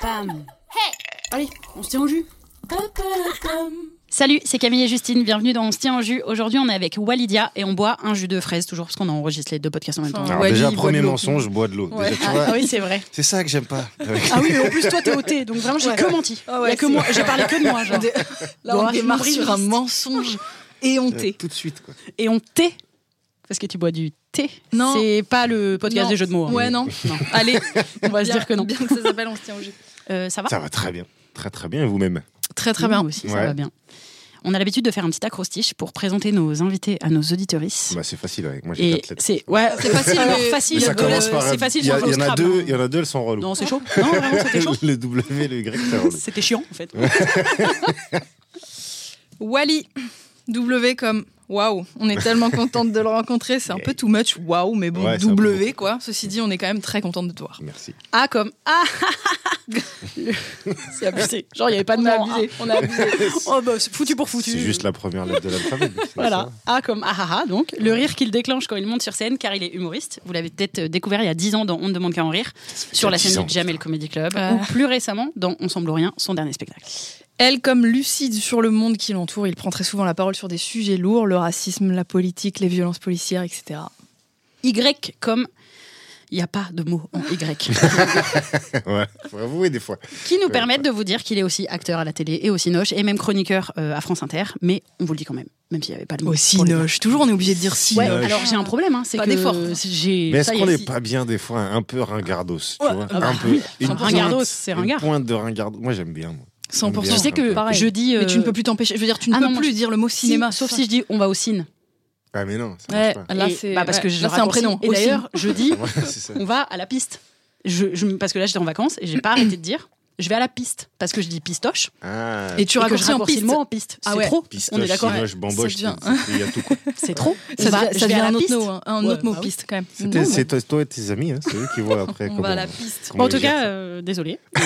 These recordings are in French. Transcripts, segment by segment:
Pam. Allez, on se tient au jus. Salut, c'est Camille et Justine. Bienvenue dans On se tient au jus. Aujourd'hui, on est avec Walidia et on boit un jus de fraise, toujours parce qu'on a enregistré les deux podcasts en même temps. Alors Wally, déjà, premier mensonge, je bois de l'eau. Ouais. Déjà, tu Ah, vois, ah oui, c'est vrai. c'est ça que j'aime pas. Ah oui, mais en plus, toi, t'es au thé, donc vraiment, j'ai Ouais. que menti. Ah ouais, Il y a que moi, j'ai parlé que de moi, genre. Là, Bon, on je démarre sur un mensonge éhonté. Tout de suite, quoi. Et on thé, parce que tu bois du thé. Non. C'est pas le podcast Non. des jeux de mots. hein. Ouais, non. Non. Allez, On va se dire que non. Bien que ça s'appelle, on se tient au jus. Euh, ça va Ça va très bien. Très, très bien. Et vous-même Très, très bien. Nous aussi, ça va bien. On a l'habitude de faire un petit acrostiche pour présenter nos invités à nos auditorices. bah, C'est facile avec moi, j'ai c'est ouais, C'est facile, Alors, mais- facile. Mais ça commence par. c'est facile. Il y, a- en a deux, il y en a deux, elles sont reloues. Non, c'est chaud. Non, vraiment, c'était chaud. le W et le Y. C'était chiant en fait. Wally, W comme waouh. On est tellement contente de le rencontrer. C'est un peu too much waouh, mais bon, Ouais, W quoi. Ceci dit, on est quand même très contente de te voir. Merci. A comme ah. c'est abusé. Genre il y avait pas de On a mot. abusé, On a abusé. Oh bah c'est foutu pour foutu. C'est juste la première lettre de l'alphabet. Voilà, ça. A comme ah ah ah, donc le rire qu'il déclenche quand il monte sur scène car il est humoriste. Vous l'avez peut-être euh, découvert il y a 10 ans dans On ne demande qu'à en rire sur la scène 10 du ans, Jamel Comedy Club Ah. ou plus récemment dans On semble rien, son dernier spectacle. Elle, comme lucide sur le monde qui l'entoure, il prend très souvent la parole sur des sujets lourds, le racisme, la politique, les violences policières, etc. Y comme il n'y a pas de mot en Y. Ouais, faut avouer des fois. qui nous Ouais, permettent de vous dire qu'il est aussi acteur à la télé et aussi noche et même chroniqueur euh, à France Inter, mais on vous le dit quand même, même s'il n'y avait pas de mot. Aussi pour le dire. noche. Toujours, on est obligé de dire si. Ouais, alors j'ai un problème, hein, c'est Pas que d'effort. j'ai. Mais est-ce qu'on est, n'est si- pas bien des fois un peu ringardos tu Ouais, vois ah bah Un peu. oui. Une Ringardos, pointe- c'est une ringard. pointe de ringardos. Moi, j'aime bien. moi. 100%. Bien, Tu sais que Pareil. je dis. Mais tu euh, ne peux plus t'empêcher. Je veux dire, tu ne ah peux non, plus je- dire le mot si, cinéma. sauf si je dis on va au ciné. Ah, mais non, ça Ouais, pas. là, c'est bah, parce ouais, que là, un prénom. Et d'ailleurs, je dis on va à la piste. Je, je- parce que là j'étais en vacances et j'ai pas arrêté de dire je vais à la piste parce que je dis pistoche Ah, Et tu raccourcis en piste. le mot en piste. Ah c'est ouais. trop. pistoche, on est d'accord. bamboche, il y a tout. quoi. C'est trop. Ça va- ça devient un autre mot, hein, un Ouais, autre mot bah oui. piste quand même. C'est toi, toi et tes amis, hein, c'est eux qui voient après. On comment- va à la piste. Bon, en tout cas, euh, désolé.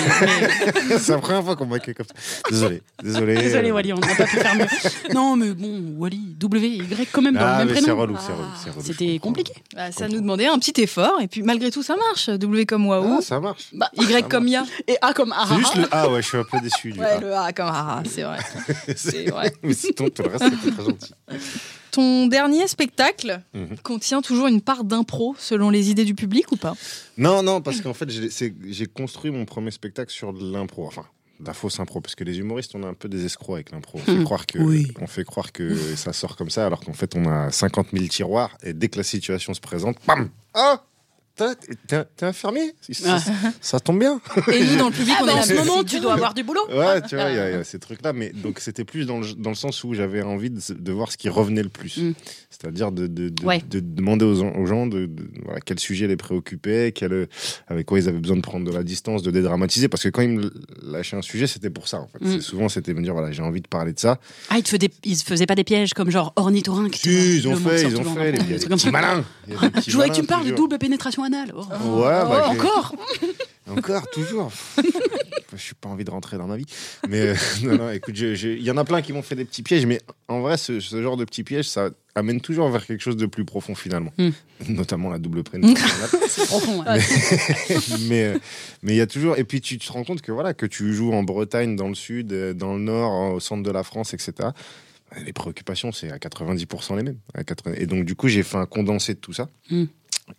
c'est la première fois qu'on m'accueille comme ça. Désolé, désolé. Désolé euh, Wally, on n'a pas pu faire mieux. Non, mais bon, Wally, W, Y quand même dans Ah, le même mais c'est prénom. relou, c'est Ah, relou, c'est relou, C'était compliqué. Bah, ça nous demandait un petit effort et puis malgré tout ça marche. W comme waouh, Ah, ça marche. Bah, Y comme ya. Et A comme ah, C'est ah, juste ah. le A, ouais, je suis un peu déçu du Ouais, A. le A comme haha, c'est vrai. C'est vrai. Mais sinon, tout le reste, c'était très gentil. Ton dernier spectacle Mhm. contient toujours une part d'impro selon les idées du public ou pas? Non, non, parce qu'en fait, j'ai construit mon premier spectacle sur de l'impro. Enfin, de la fausse impro. Parce que les humoristes, on a un peu des escrocs avec l'impro. On, fait Mhm. croire que- Oui. on fait croire que ça sort comme ça, alors qu'en fait, on a 50 000 tiroirs. Et dès que la situation se présente, bam Ah T'es infirmier ça, ça tombe bien. Et nous, dans le public, Ah, on bah, est en là, ce moment, tu dois avoir du boulot. Ouais, tu vois, il y, a- il y a ces trucs-là. Mais donc, c'était plus dans le, dans le sens où j'avais envie de, de voir ce qui revenait le plus. Mm. C'est-à-dire de, de, de, Ouais. de demander aux, gens- aux gens de, de- voilà, quel sujet les préoccupait, quel, avec quoi ils avaient besoin de prendre de la distance, de dédramatiser. Parce que quand ils me lâchaient un sujet, c'était pour ça, en fait. Mm. Souvent, c'était me dire, voilà, j'ai envie de parler de ça. Ah, ils te faisaient, ils se faisaient pas des pièges comme genre ornithorynque. tu Si, ils ont fait, ils ont fait. Il y a des petits malins. Je voudrais que tu me parles de double pénétration Oh. Ouais, bah, Oh, encore Encore, toujours. je suis pas envie de rentrer dans ma vie. Mais euh, non, non, écoute, il y en a plein qui m'ont fait des petits pièges, mais en vrai, ce, ce genre de petits pièges, ça amène toujours vers quelque chose de plus profond finalement. Hmm. Notamment la double pénétration. C'est profond. ouais. mais euh, mais il y a toujours et puis tu te rends compte que voilà que tu joues en Bretagne dans le sud euh, dans le nord au centre de la France etc les préoccupations, c'est à 90% les mêmes. À 80 Et donc, du coup, j'ai fait un condensé de tout ça. Mm.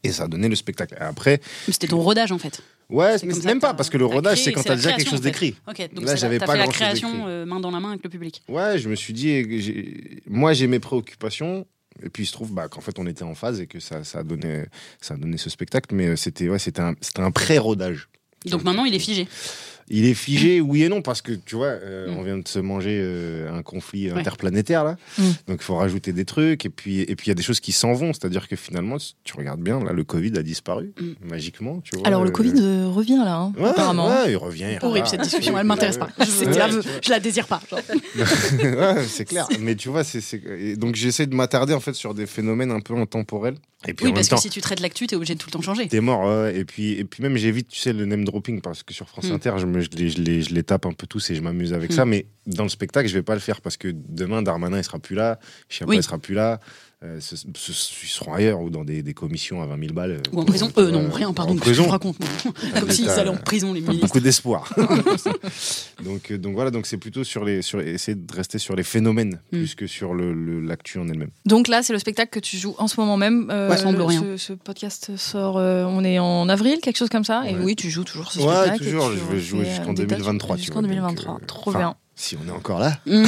Et ça a donné le spectacle. Et après, C'était ton rodage en fait. ouais, mais même pas, parce que le rodage, c'est quand t'as déjà quelque chose en fait. d'écrit. Ok, donc Là, j'avais pas fait la création euh, main dans la main avec le public. Ouais, je me suis dit, moi j'ai mes préoccupations. Et puis il se trouve bah, qu'en fait on était en phase et que ça, ça, a, donné, ça a donné ce spectacle. Mais euh, c'était ouais, un pré-rodage. Donc maintenant il est figé. Il est figé, oui et non, parce que tu vois, euh, Mm. on vient de se manger euh, un conflit Ouais. interplanétaire là. Mm. Donc il faut rajouter des trucs. Et puis et puis il y a des choses qui s'en vont. C'est-à-dire que finalement, si tu regardes bien, là, le Covid a disparu Mm. magiquement. Tu vois, Alors le euh, Covid revient là, hein, Ouais, apparemment. ouais, il revient. il Horrible cette discussion, Ouais, elle m'intéresse pas. Je, vois. je la désire pas. c'est clair. Mais tu vois, c'est, donc j'essaie de m'attarder en fait sur des phénomènes un peu intemporels. Et puis Oui, en parce même temps, que si tu traites l'actu, t'es obligé de tout le temps changer. t'es mort. ouais. Et puis et puis même j'évite, tu sais, le name dropping parce que sur France Mm. Inter, je, me, je, les, je, les, je les tape un peu tous et je m'amuse avec Mm. ça. Mais dans le spectacle, je vais pas le faire parce que demain Darmanin il sera plus là, Chiappa Oui. il sera plus là. Euh, ils seront ailleurs ou dans des, des commissions à 20 000 balles. Ou en prison. Euh, non, Ouais, rien, en pardon. Que prison. je raconte Comme s'ils allaient en prison, les ministres. beaucoup d'espoir. donc, euh, donc voilà, donc c'est plutôt sur les, sur, essayer de rester sur les phénomènes Mm. plus que sur le, le- l'actu en elle-même. Donc là, c'est le spectacle que tu joues en ce moment même. Euh, Ouais, semble le- rien. Ce, ce podcast sort, euh, on est en avril, quelque chose comme ça. Et Ouais. oui, tu joues toujours ce Ouais, spectacle. et toujours, tu je vais jouer euh, jusqu'en des dates 2023. tu Jusqu'en vois, donc, 2023, euh, trop bien. Si on est encore là. Mmh.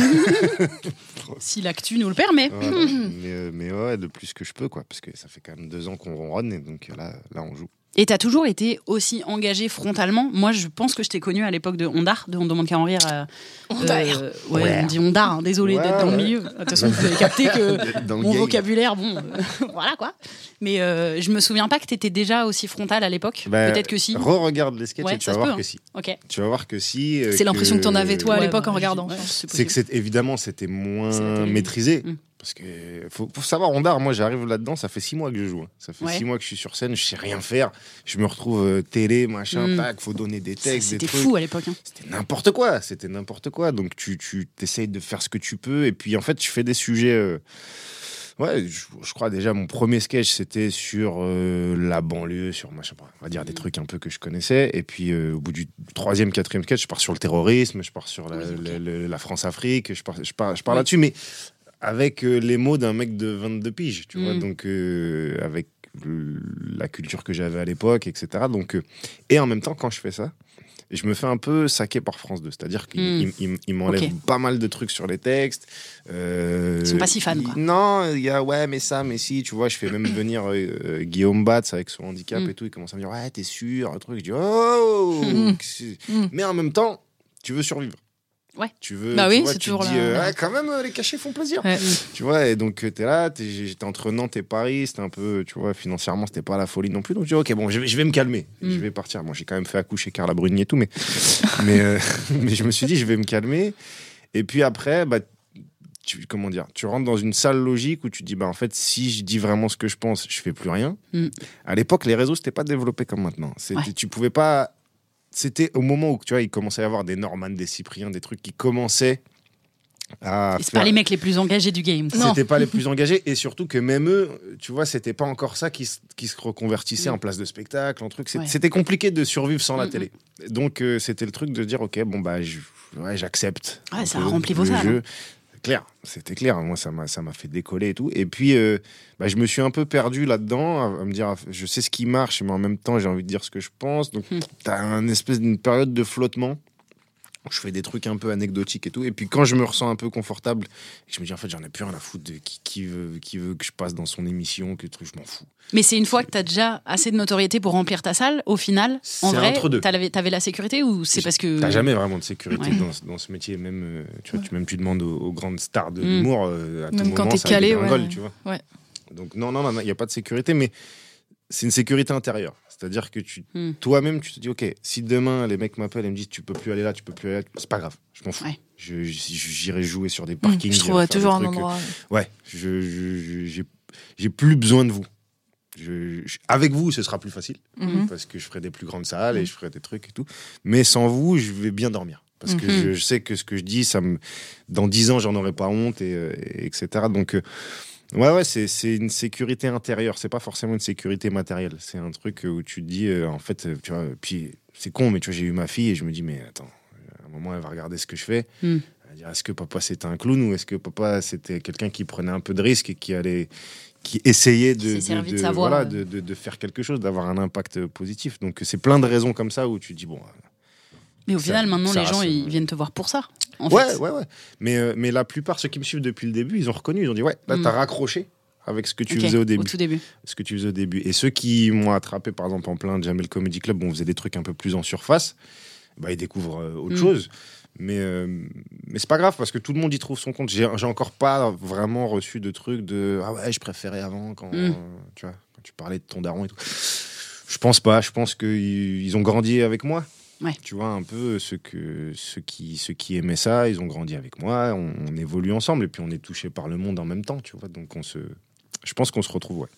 si l'actu nous le permet. Voilà. mais, euh, mais ouais, le plus que je peux, quoi. Parce que ça fait quand même deux ans qu'on ronronne et donc euh, là, là on joue. Et t'as toujours été aussi engagé frontalement. Moi, je pense que je t'ai connu à l'époque de Ondar, de On demande qu'à en rire. euh, Ondar. euh, ouais, Ouais. on dit Ondar, hein, désolé Ouais, d'être dans le milieu. De toute façon, vous avez capté que mon game. vocabulaire, bon, euh, voilà quoi. Mais euh, je me souviens pas que t'étais déjà aussi frontal à l'époque. Bah, Peut-être que si. Re-regarde les sketchs Ouais, et tu ça vas voir peut, que hein. si. Ok. Tu vas voir que si. euh, C'est l'impression que t'en avais, toi, à Ouais, l'époque, bah, en regardant. ouais, je pense. c'est que évidemment c'était moins maîtrisé Mm. Parce que faut, faut savoir Ondar moi j'arrive là-dedans ça fait six mois que je joue hein. ça fait Ouais. six mois que je suis sur scène je sais rien faire je me retrouve euh, télé machin Mm. tac faut donner des textes C'était fou à l'époque. hein. c'était n'importe quoi c'était n'importe quoi donc tu tu t'essayes de faire ce que tu peux et puis en fait tu fais des sujets euh, Ouais, je, je crois déjà mon premier sketch c'était sur euh, la banlieue, sur machin, on va dire des Mm. trucs un peu que je connaissais. Et puis euh, au bout du troisième, quatrième sketch, je pars sur le terrorisme, je pars sur la, Oui, ok. la- la- la France-Afrique, je pars, je pars, je pars Oui. là-dessus, mais avec euh, les mots d'un mec de 22 piges, tu vois, Mm. donc euh, avec le- la culture que j'avais à l'époque, etc. Donc, euh, et en même temps, quand je fais ça, je me fais un peu saquer par France 2. C'est-à-dire qu'ils Mm. ils- ils- ils m'enlèvent pas mal de trucs sur les textes. Euh, Ils sont pas si fans, quoi. Non, il y a ouais, mais ça, mais si, tu vois, je fais même venir euh, Guillaume Batz avec son handicap Mm. et tout. Il commence à me dire, ouais, t'es sûr, un truc. Je dis, oh Mm. Mais en même temps, tu veux survivre. Ouais. Tu veux. Bah tu oui, vois, c'est tu toujours dis, la- euh, ouais, quand même, euh, les cachets font plaisir. Ouais. Tu vois, et donc euh, t'es là, t'es- j'étais entre Nantes et Paris, c'était un peu, tu vois, financièrement, c'était pas la folie non plus. Donc je dis, ok, bon, je vais, je vais me calmer, Mm. je vais partir. Bon, j'ai quand même fait accoucher Carla Bruni et tout, mais, mais, euh, mais je me suis dit, je vais me calmer. Et puis après, bah, tu, comment dire, tu rentres dans une salle logique où tu te dis, bah, en fait, si je dis vraiment ce que je pense, je fais plus rien. Mm. À l'époque, les réseaux, c'était pas développé comme maintenant. C'était- Ouais. Tu pouvais pas. C'était au moment où, tu vois, il commençait à y avoir des Norman, des Cypriens, des trucs qui commençaient à. Et C'est faire- pas les mecs les plus engagés du game. c'était pas les plus engagés et surtout que même eux, tu vois, c'était pas encore ça qui, se- qui se reconvertissait Mm. en place de spectacle, en truc. Ouais. C'était compliqué de survivre sans la télé. Donc euh, c'était le truc de dire ok, bon bah j'accepte. Ouais, ça a peu rempli le vos salles, jeu. Clair, c'était clair. Moi, ça m'a, ça m'a fait décoller et tout. Et puis, euh, bah, je me suis un peu perdu là-dedans, à, à me dire, je sais ce qui marche, mais en même temps, j'ai envie de dire ce que je pense. Donc, Hmm. t'as un espèce d'une période de flottement. Je fais des trucs un peu anecdotiques et tout. Et puis quand je me ressens un peu confortable, je me dis en fait j'en ai plus rien à foutre de qui, qui veut, qui veut que je passe dans son émission, que truc, je m'en fous. Mais c'est une fois que t'as déjà assez de notoriété pour remplir ta salle, au final, en C'est vrai, entre deux. t'avais t'avais la sécurité ou c'est parce que. T'as jamais vraiment de sécurité Ouais. dans, dans ce métier. Même, euh, tu, vois, tu, même tu demandes aux, aux grandes stars de Mm. l'humour, euh, à tout Même quand moment, t'es ça calé, ouais. tu vois. Ouais. Donc non, non, non, il n'y a pas de sécurité, mais c'est une sécurité intérieure. C'est-à-dire que tu, Mm. toi-même, tu te dis, ok, si demain les mecs m'appellent et me disent, tu peux plus aller là, tu peux plus aller là, c'est pas grave, je m'en fous. Ouais. Je- J'irai jouer sur des Mmh, parkings. je des toujours un endroit. Ouais, je, j'ai, j'ai plus besoin de vous. Je- je- avec vous, ce sera plus facile Mhm. parce que je ferai des plus grandes salles et je ferai des trucs et tout. Mais sans vous, je vais bien dormir. Parce que Mhm. je, je sais que ce que je dis, ça me... dans dix ans, j'en aurai pas honte, et, euh, et etc. Donc, euh, ouais, ouais, c'est, une sécurité intérieure. C'est pas forcément une sécurité matérielle. C'est un truc où tu te dis, euh, en fait, euh, tu vois, puis c'est con, mais tu vois, j'ai eu ma fille et je me dis, mais attends, à un moment, elle va regarder ce que je fais. Va dire, est-ce que papa c'était un clown ou est-ce que papa c'était quelqu'un qui prenait un peu de risque et qui allait qui essayait Qui voilà, de, de- de faire quelque chose, d'avoir un impact positif. Donc c'est plein de raisons comme ça où tu dis bon. Mais au Ça- final, maintenant, les gens, ils viennent te voir pour ça. En ouais, fait. ouais, ouais. Mais, euh, mais la plupart, ceux qui me suivent depuis le début, ils ont reconnu. Ils ont dit ouais, là Mm. t'as raccroché avec ce que tu faisais au début. tout début. ce que tu faisais au début. Et ceux qui m'ont attrapé, par exemple, en plein Jamel Comedy Club, où on faisait des trucs un peu plus en surface, bah, ils découvrent euh, autre Mm. chose. Mais, euh, mais c'est pas grave parce que tout le monde y trouve son compte. J'ai encore pas vraiment reçu de trucs de Ah ouais, je préférais avant quand, Mm. tu vois, quand tu parlais de ton daron et tout. Je pense pas. Je pense qu'ils ils ont grandi avec moi. Ouais. Tu vois, un peu ceux, que, ceux, qui, ceux qui aimaient ça, ils ont grandi avec moi. On, on évolue ensemble et puis on est touché par le monde en même temps. Tu vois, donc on se. Je pense qu'on se retrouve, ouais.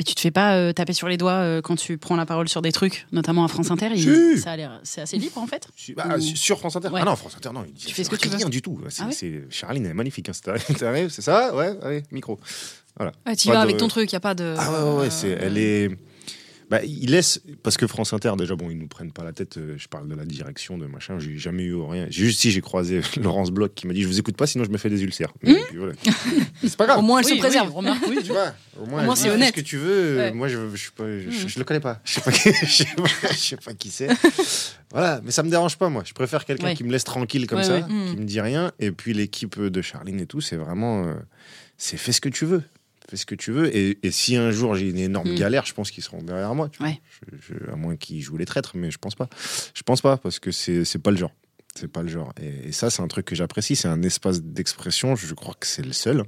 Et tu te fais pas euh, taper sur les doigts euh, quand tu prends la parole sur des trucs, notamment à France Inter il- Si. Ça a l'air, c'est assez libre en fait. Bah, Ou- Sur France Inter Ouais. Ah non, France Inter, non. il- Tu fais ce que tu veux. Rien du tout. C'est, Ah ouais c'est- Charline, elle est magnifique. Hein. C'est arrivé- t'arrives, c'est ça? Ouais, allez, micro. Ouais, tu Pas vas de- avec ton truc, il n'y a pas de. Ah ouais, ouais, ouais, c'est, euh, elle est. Bah, ils laissent. Parce que France Inter, déjà, bon, ils nous prennent pas la tête. euh, Je parle de la direction, de machin. J'ai jamais eu rien. Juste si j'ai croisé Laurence Bloch qui m'a dit Je vous écoute pas, sinon je me fais des ulcères. Mais, Hmm puis voilà. c'est pas grave. Au moins, elle Oui, se préserve. oui, remarque, oui. Tu vois, au moins, c'est fais honnête. ce que tu veux. euh, Ouais. Moi, je, pas- je, je le connais pas. Je sais pas qui, je sais pas, je sais pas qui c'est. voilà, mais ça me dérange pas, moi. Je préfère quelqu'un Ouais. qui me laisse tranquille comme Ouais, ça, ouais. Qui me dit rien. Et puis l'équipe de Charline et tout, c'est vraiment. euh, c'est fais ce que tu veux. Fais ce que tu veux. Et, et si un jour j'ai une énorme Mm. galère, je pense qu'ils seront derrière moi. Tu vois. Ouais. Je- je- à moins qu'ils jouent les traîtres, mais je pense pas. Je pense pas, parce que c'est c'est pas le genre. C'est pas le genre. Et, et ça, c'est un truc que j'apprécie. C'est un espace d'expression. Je crois que c'est le seul.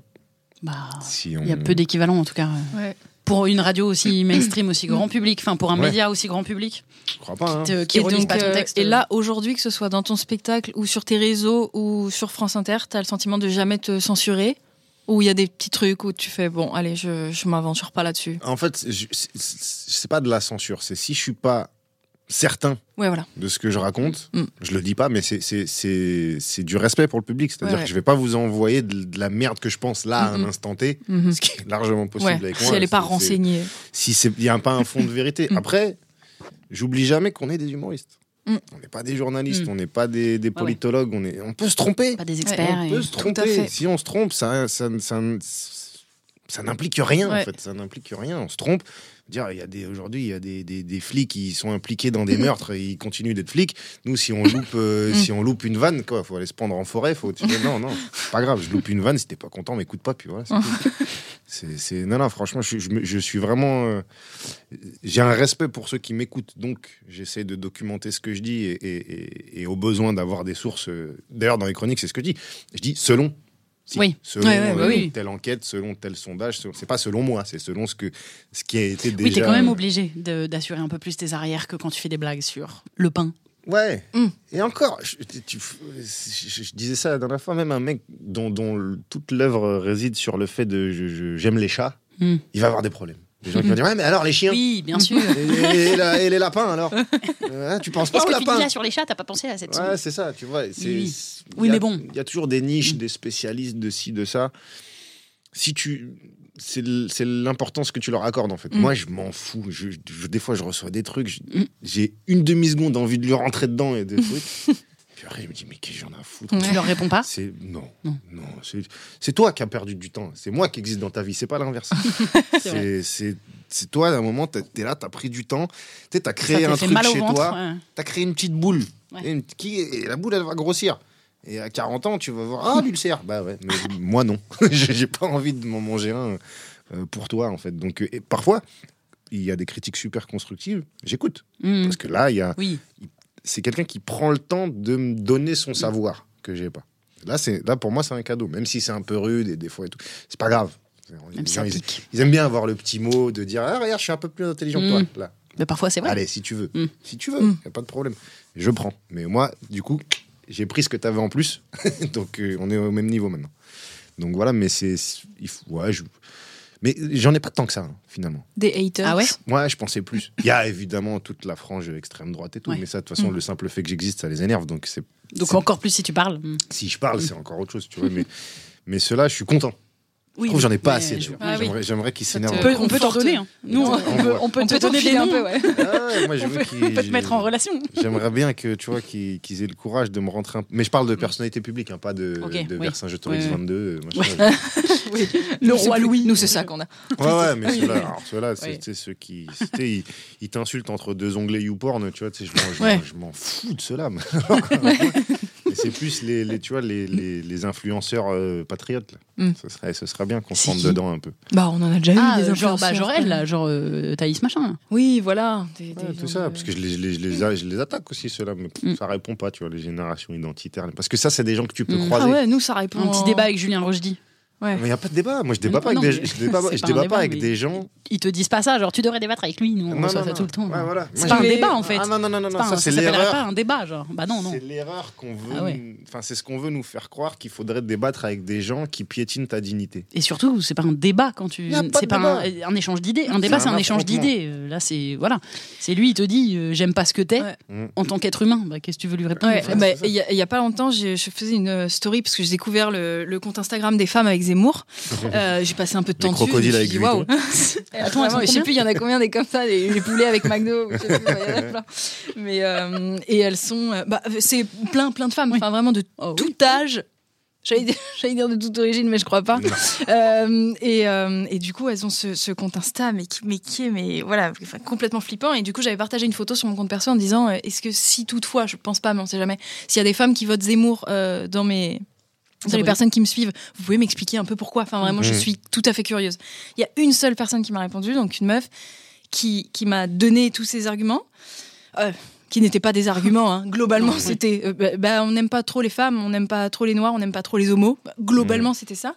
Bah, Si on... il y a peu d'équivalents en tout cas. euh, Ouais. Pour une radio aussi mainstream, aussi grand public, enfin pour un Ouais. média aussi grand public, Je crois pas. hein. qui, te- qui Et, donc, pas ton euh, texte. et là, aujourd'hui, que ce soit dans ton spectacle ou sur tes réseaux ou sur France Inter, tu as le sentiment de jamais te censurer? Ou il y a des petits trucs où tu fais, bon, allez, je, je m'aventure pas là-dessus En fait, c'est- pas de la censure. C'est si je suis pas certain Ouais, voilà. de ce que je raconte, Mm. je le dis pas, mais c'est- du respect pour le public. C'est-à-dire Ouais, ouais. que je vais pas vous envoyer de, de la merde que je pense là à un instant T, Mhm. ce qui est largement possible avec si moi. elle n'est pas renseignée. Si il n'y a pas un fond de vérité. Mm. Après, j'oublie jamais qu'on est des humoristes. Mm. On n'est pas des journalistes, Mm. on n'est pas des, des ouais. politologues, on, est, on peut se tromper. pas des experts. On peut se tromper. Si on se trompe, ça, ça, ça, ça n'implique rien en fait. Ça n'implique rien. On se trompe. Dire, il y a des aujourd'hui, il y a des, des, des flics qui sont impliqués dans des meurtres et ils continuent d'être flics. Nous, si on loupe, euh, Mm. si on loupe une vanne, quoi, faut aller se prendre en forêt. Faut, non, non, c'est pas grave. Je loupe une vanne. Si t'es pas content, m'écoute pas. Puis voilà. c'est non, non. Franchement, je, je me- je suis vraiment. euh, j'ai un respect pour ceux qui m'écoutent. Donc, j'essaie de documenter ce que je dis et, et- et- et au besoin d'avoir des sources. euh, D'ailleurs, dans les chroniques, c'est ce que je dis. Je dis selon. Si, Oui. Selon Ouais, ouais, bah euh, oui. telle enquête, selon tel sondage, c'est pas selon moi, c'est selon ce que ce qui a été déjà. Oui, t'es quand même obligé d'assurer un peu plus tes arrières que quand tu fais des blagues sur le pain. Ouais. Mm. Et encore, je, tu- je- je disais ça la dernière fois, même un mec dont, toute l'œuvre réside sur le fait de j'aime les chats, Mm. il va avoir des problèmes. Des gens qui vont dire ouais, mais alors les chiens? Oui, bien sûr. et, et la- et les lapins alors? Euh, Tu penses pas Qu'est-ce aux que tu dis lapins là sur les chats T'as pas pensé à cette Ouais, c'est ça, tu vois. c'est- Oui. c'est- Oui, il y a- mais bon. Il y a toujours des niches, Mm. des spécialistes de ci, de ça. Si tu. C'est l- c'est l'importance que tu leur accordes en fait. Mm. Moi, je m'en fous. Je, je- des fois, je reçois des trucs. je- Mm. J'ai une demi-seconde envie de lui rentrer dedans et des trucs. Je me dis, mais qu'est-ce que j'en ai à foutre. Tu leur réponds pas C'est non, Non. non. c'est- toi qui as perdu du temps. C'est moi qui existe dans ta vie. C'est pas l'inverse. C'est toi. À un moment, t'es es là, t'as pris du temps. Tu Ça créé un truc chez ventre. toi ouais. t'as créé une petite boule. Ouais. Et, une- qui, et la boule, elle va grossir. Et à 40 ans, tu vas voir, ah, l'ulcère. Bah ouais, mais moi non. J'ai pas envie de m'en manger un euh, pour toi, en fait. Donc, euh, et parfois, il y a des critiques super constructives. J'écoute. Mm. Parce que là, il y a, Oui, c'est quelqu'un qui prend le temps de me donner son savoir que j'ai pas. Là, c'est, là, pour moi, c'est un cadeau. Même si c'est un peu rude et des fois et tout. C'est pas grave. Les gens, ils, aiment bien avoir le petit mot de dire, ah, regarde, je suis un peu plus intelligent Mm. que toi. Là. Mais parfois c'est vrai. Allez, si tu veux. Mm. Si tu veux, Mm. y a pas de problème. Je prends. Mais moi, du coup, j'ai pris ce que tu avais en plus. Donc, euh, on est au même niveau maintenant. Donc voilà, mais c'est. il Ouais, je- Mais j'en ai pas tant que ça, hein, finalement. Des haters. Ah ouais Moi, je pensais plus. Il y a évidemment toute la frange extrême droite et tout. Ouais. Mais ça, de toute façon, Mm. le simple fait que j'existe, ça les énerve. Donc, c'est Donc encore plus si tu parles. Si je parle, c'est encore autre chose, tu vois. Mais, mais ceux-là, je suis content. Je trouve que j'en ai pas assez. je-. Ah oui. J'aimerais- qu'ils s'énervent. On peut, on peut t'en donner. hein. Nous, on, On peut, on peut On te peut donner des t'enfiler un noms. peu, ouais. Ah moi, je On veux peut, qu'ils- on peut te mettre en relation. J'aimerais bien que tu vois qu'ils aient le courage de me rentrer un Mais je parle de personnalité publique, hein, pas de, Ok, de oui. Ouais. 22. euh, machin. Oui. Le Nous, roi Louis. Nous, c'est ça qu'on a. Ouais, ouais, mais ceux-là, c'est ceux qui. Ils, ils t'insultent entre deux onglets YouPorn, tu vois, tu sais, je m'en- je m'en- Ouais. je m'en fous de ceux-là. C'est plus les, les, tu vois, les, les, les influenceurs euh, patriotes. Là. Mm. Ce, serait, ce serait bien qu'on se rentre dedans un peu. Bah, on en a déjà eu Ah, des genre, bah, influenceurs, genre elle, quoi. là, genre euh, Thaïs machin. là. Oui, voilà. Des- Ouais, des tout ça, de- parce que je les, je les, je les, a- je les attaque aussi, ceux-là, mais Mm. ça répond pas, tu vois, les générations identitaires. Parce que ça, c'est des gens que tu peux Mm. croiser. Ah ouais, nous, ça répond. Un petit débat avec Julien Rochdy. Ouais. Mais il n'y a pas de débat. Moi, je débat Non, pas avec des, je débat, je pas débat un pas débat, avec des gens. Ils te disent pas ça, genre tu devrais débattre avec lui. Nous, on Non, reçoit non, ça non. tout le temps. Ouais, voilà. C'est pas un débat en fait. Ah non, non, non, non, C'est non, pas ça, un- c'est s'appellerait l'erreur. pas un débat, genre. Bah non, non. C'est l'erreur qu'on veut. Ah ouais. Enfin, c'est ce qu'on veut nous faire croire qu'il faudrait débattre avec des gens qui piétinent ta dignité. Et surtout, c'est pas un débat quand tu. C'est pas un, échange d'idées. Un C'est débat, un c'est un échange d'idées. Euh, Là, c'est voilà. C'est lui, il te dit, euh, j'aime pas ce que t'es en tant qu'être humain. Bah, qu'est-ce que tu veux lui répondre bah, il y, a- pas longtemps, je faisais une euh, story parce que j'ai découvert le, le compte Instagram des femmes avec Zemmour. Euh, j'ai passé un peu de Les temps dessus. crocodiles je me avec dit, waouh. Attends, Vraiment, je sais plus, il y en a combien des comme ça, les, les poulets avec McDo. ou je sais plus, il y en a plein. Mais euh, et elles sont, euh, bah, c'est plein, plein de femmes, enfin vraiment de Oh, oui. tout âge. J'allais dire, j'allais dire de toute origine, mais je crois pas. Euh, et, euh, et du coup, elles ont ce, ce compte Insta, mais qui, mais qui est mais, voilà, enfin, complètement flippant. Et du coup, j'avais partagé une photo sur mon compte perso en disant euh, est-ce que si toutefois, je pense pas, mais on sait jamais, s'il y a des femmes qui votent Zemmour euh, dans mes. Les personnes qui me suivent, vous pouvez m'expliquer un peu pourquoi Enfin, vraiment, je Mhm. suis tout à fait curieuse. Il y a une seule personne qui m'a répondu, donc une meuf, qui, qui m'a donné tous ces arguments. Euh, qui n'étaient pas des arguments. hein. Globalement, Oui. c'était euh, bah, bah, on n'aime pas trop les femmes, on n'aime pas trop les noirs, on n'aime pas trop les homos. Bah, globalement, c'était ça.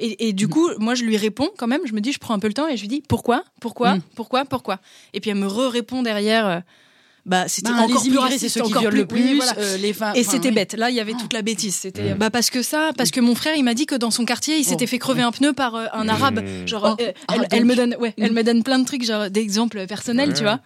Et, et du coup, moi, je lui réponds quand même. Je me dis, je prends un peu le temps et je lui dis pourquoi, pourquoi, pourquoi, pourquoi? Et puis elle me re-répond derrière. euh, bah, c'était Bah, encore les plus immigrés, c'est ceux qui encore violent le plus- oui, plus. voilà. euh, les femmes. Et enfin, c'était oui. bête. Là, il y avait Oh. toute la bêtise. C'était bah parce que ça, parce que mon frère, il m'a dit que dans son quartier, il s'était Oh. fait crever un pneu par euh, un arabe. Genre, Oh. euh, Ah, elle, elle me donne, ouais, elle Mm. me donne plein de trucs, genre d'exemples personnels, tu vois.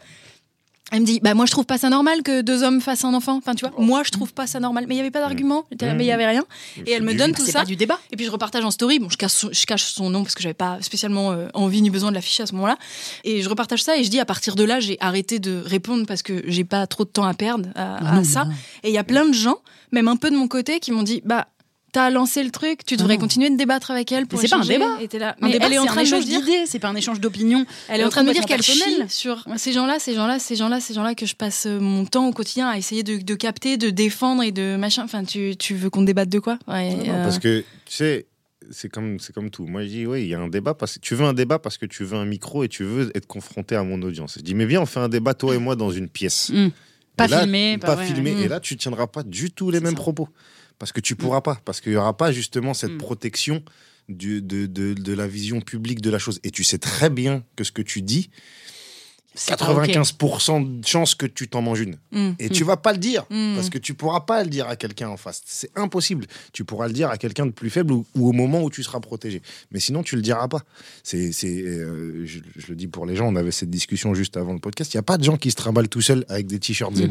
Elle me dit, bah moi je trouve pas ça normal que deux hommes fassent un enfant. Enfin, tu vois, moi je trouve pas ça normal. Mais il y avait pas d'argument, là, mais il y avait rien. Et elle me donne tout ça. pas du débat. Et puis je repartage en story. Bon, je cache son, je cache son nom parce que j'avais pas spécialement euh, envie ni besoin de l'afficher à ce moment-là. Et je repartage ça et je dis à partir de là, j'ai arrêté de répondre parce que j'ai pas trop de temps à perdre à, à Ah non, ça. non. Et il y a plein de gens, même un peu de mon côté, qui m'ont dit bah t'as lancé le truc, tu devrais continuer de débattre avec elle pour c'est pas un débat. Et là. Un débat, elle est en c'est train un de d'idées, c'est pas un échange d'opinion. Elle est en train de me dire qu'elle chie sur ces gens-là, ces gens-là, ces gens-là, ces gens-là que je passe euh, mon temps au quotidien à essayer de, de capter, de défendre et de machin. Enfin, tu, tu veux qu'on débatte de quoi? Ouais, Non, euh, Parce que, tu sais, c'est comme, c'est comme tout. Moi, je dis, oui, il y a un débat. Parce tu veux un débat parce que tu veux un micro et tu veux être confronté à mon audience. Je dis, mais viens, on fait un débat, toi et moi, dans une pièce. Mm. Pas là, filmé, Pas ouais, filmé. Et là, tu tiendras pas du tout les mêmes ça. propos. Parce que tu pourras pas. Parce qu'il y aura pas justement cette Mm. protection du- de, de, de la vision publique de la chose. Et tu sais très bien que ce que tu dis, C'est pas ok. 95% de chances que tu t'en manges une. mm, Et tu vas pas le dire. mm. Parce que tu pourras pas le dire à quelqu'un en face. C'est impossible. Tu pourras le dire à quelqu'un de plus faible ou, ou au moment où tu seras protégé. Mais sinon, tu le diras pas. C'est, c'est, euh, je, je le dis pour les gens, on avait cette discussion juste avant le podcast. Il n'y a pas de gens qui se trimballent tout seuls avec des t-shirts Mm.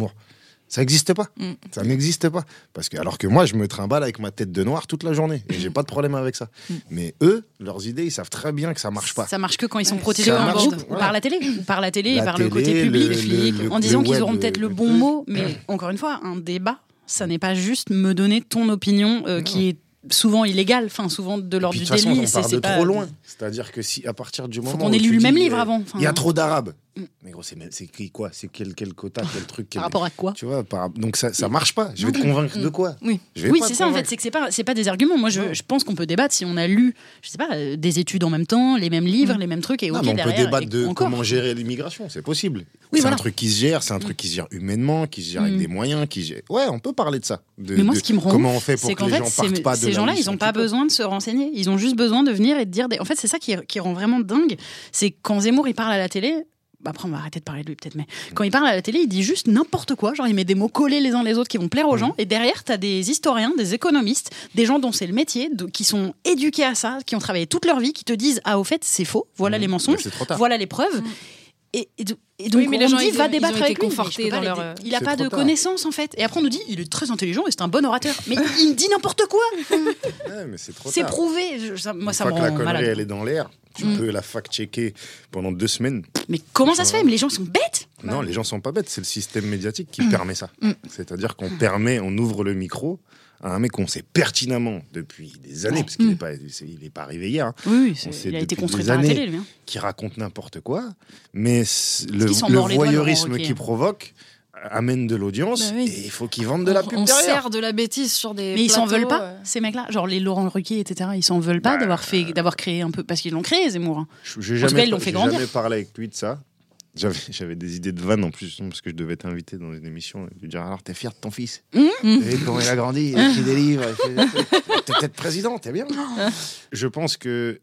Ça n'existe pas. Mm. Ça n'existe pas. Parce que, alors que moi, je me trimballe avec ma tête de noir toute la journée. Et j'ai pas de problème avec ça. Mm. Mais eux, leurs idées, ils savent très bien que ça marche pas. Ça marche que quand ils sont Ouais. protégés en groupe, ou par la télé, ou par la télé La et par le côté public, le- flic, le- en disant qu'ils auront le- peut-être le le bon mot, mais encore une fois, un débat, ça n'est pas juste me donner ton opinion euh, qui est souvent illégale, enfin souvent de l'ordre du de toute façon, délit. on part de pas- trop loin. C'est-à-dire que si à partir du moment Faut qu'on où ait lu le même euh, livre avant. Il y a trop d'arabes. Mm. Mais gros, c'est qui- quoi? C'est quel, quel quota, quel truc quel- Par rapport à quoi? Tu vois, par- donc ça, ça marche pas. Je vais te convaincre de quoi? Oui. Oui, c'est ça en fait, c'est que c'est pas, c'est pas des arguments. Moi, je, je pense qu'on peut débattre si on a lu, je sais pas, euh, des études en même temps, les mêmes livres, les mêmes trucs, et Non, mais on derrière, peut débattre de encore. comment gérer l'immigration, c'est possible. Oui, c'est voilà. un truc qui se gère, c'est un truc qui se gère humainement, qui se gère avec Mm. des moyens, qui se gère- Ouais, on peut parler de ça. De- Mais moi, de ce qui me rend comment on fait pour c'est que les fait, gens ces, partent pas de ces là gens-là, ils n'ont pas besoin de se renseigner. Ils ont juste besoin de venir et de dire. En fait, c'est ça qui rend vraiment dingue. C'est quand Zemmour il parle à la télé. Bah, Après, on va arrêter de parler de lui peut-être, mais quand il parle à la télé, il dit juste n'importe quoi. Genre, il met des mots collés les uns les autres qui vont plaire aux Mm. gens. Et derrière, tu as des historiens, des économistes, des gens dont c'est le métier, de- qui sont éduqués à ça, qui ont travaillé toute leur vie, qui te disent Ah, au fait, c'est faux, voilà Mm. les mensonges, voilà les preuves. Et, et, do- et donc, Oui, mais on les me gens, dit, ils va débattre avec lui. mais dans leur, euh, Il a C'est pas de connaissances, en fait. Et après, on nous dit, il est très intelligent et c'est un bon orateur. Mais il me dit n'importe quoi. Ouais, c'est prouvé. Je- ça- moi, Une ça me que la rend connerie malade. elle est dans l'air, tu Mm. peux la fact-checker pendant deux semaines. Mais comment ça se fait? Mais les gens sont bêtes. Non, les gens sont pas bêtes, c'est le système médiatique qui Mm. permet ça. Mm. C'est-à-dire qu'on permet, on ouvre le micro à un mec qu'on sait pertinemment depuis des années, Ouais. parce qu'il n'est Mm. pas, il est pas arrivé hier, hein, Oui, oui, On c'est- sait il a été depuis construit des par la années. télé, lui. hein. qui raconte n'importe quoi, mais le, voyeurisme qu'il provoque amène de l'audience Bah oui. et il faut qu'ils vendent de la pub on derrière. sert de la bêtise sur des. Mais ils s'en veulent pas, euh. ces mecs-là. Genre les Laurent Ruquier, etc. Ils s'en veulent pas Bah, d'avoir fait, d'avoir créé un peu. Parce qu'ils l'ont créé, Zemmour. hein. Je- J'ai En tout cas, jamais, ils l'ont fait j'ai grandir. jamais parlé avec lui de ça. J'avais, j'avais des idées de vannes en plus, parce que je devais être invité dans une émission et lui dire alors t'es fier de ton fils Mmh. Et comment il a grandi, il a écrit des livres, t'es peut-être président, t'es bien. Je pense que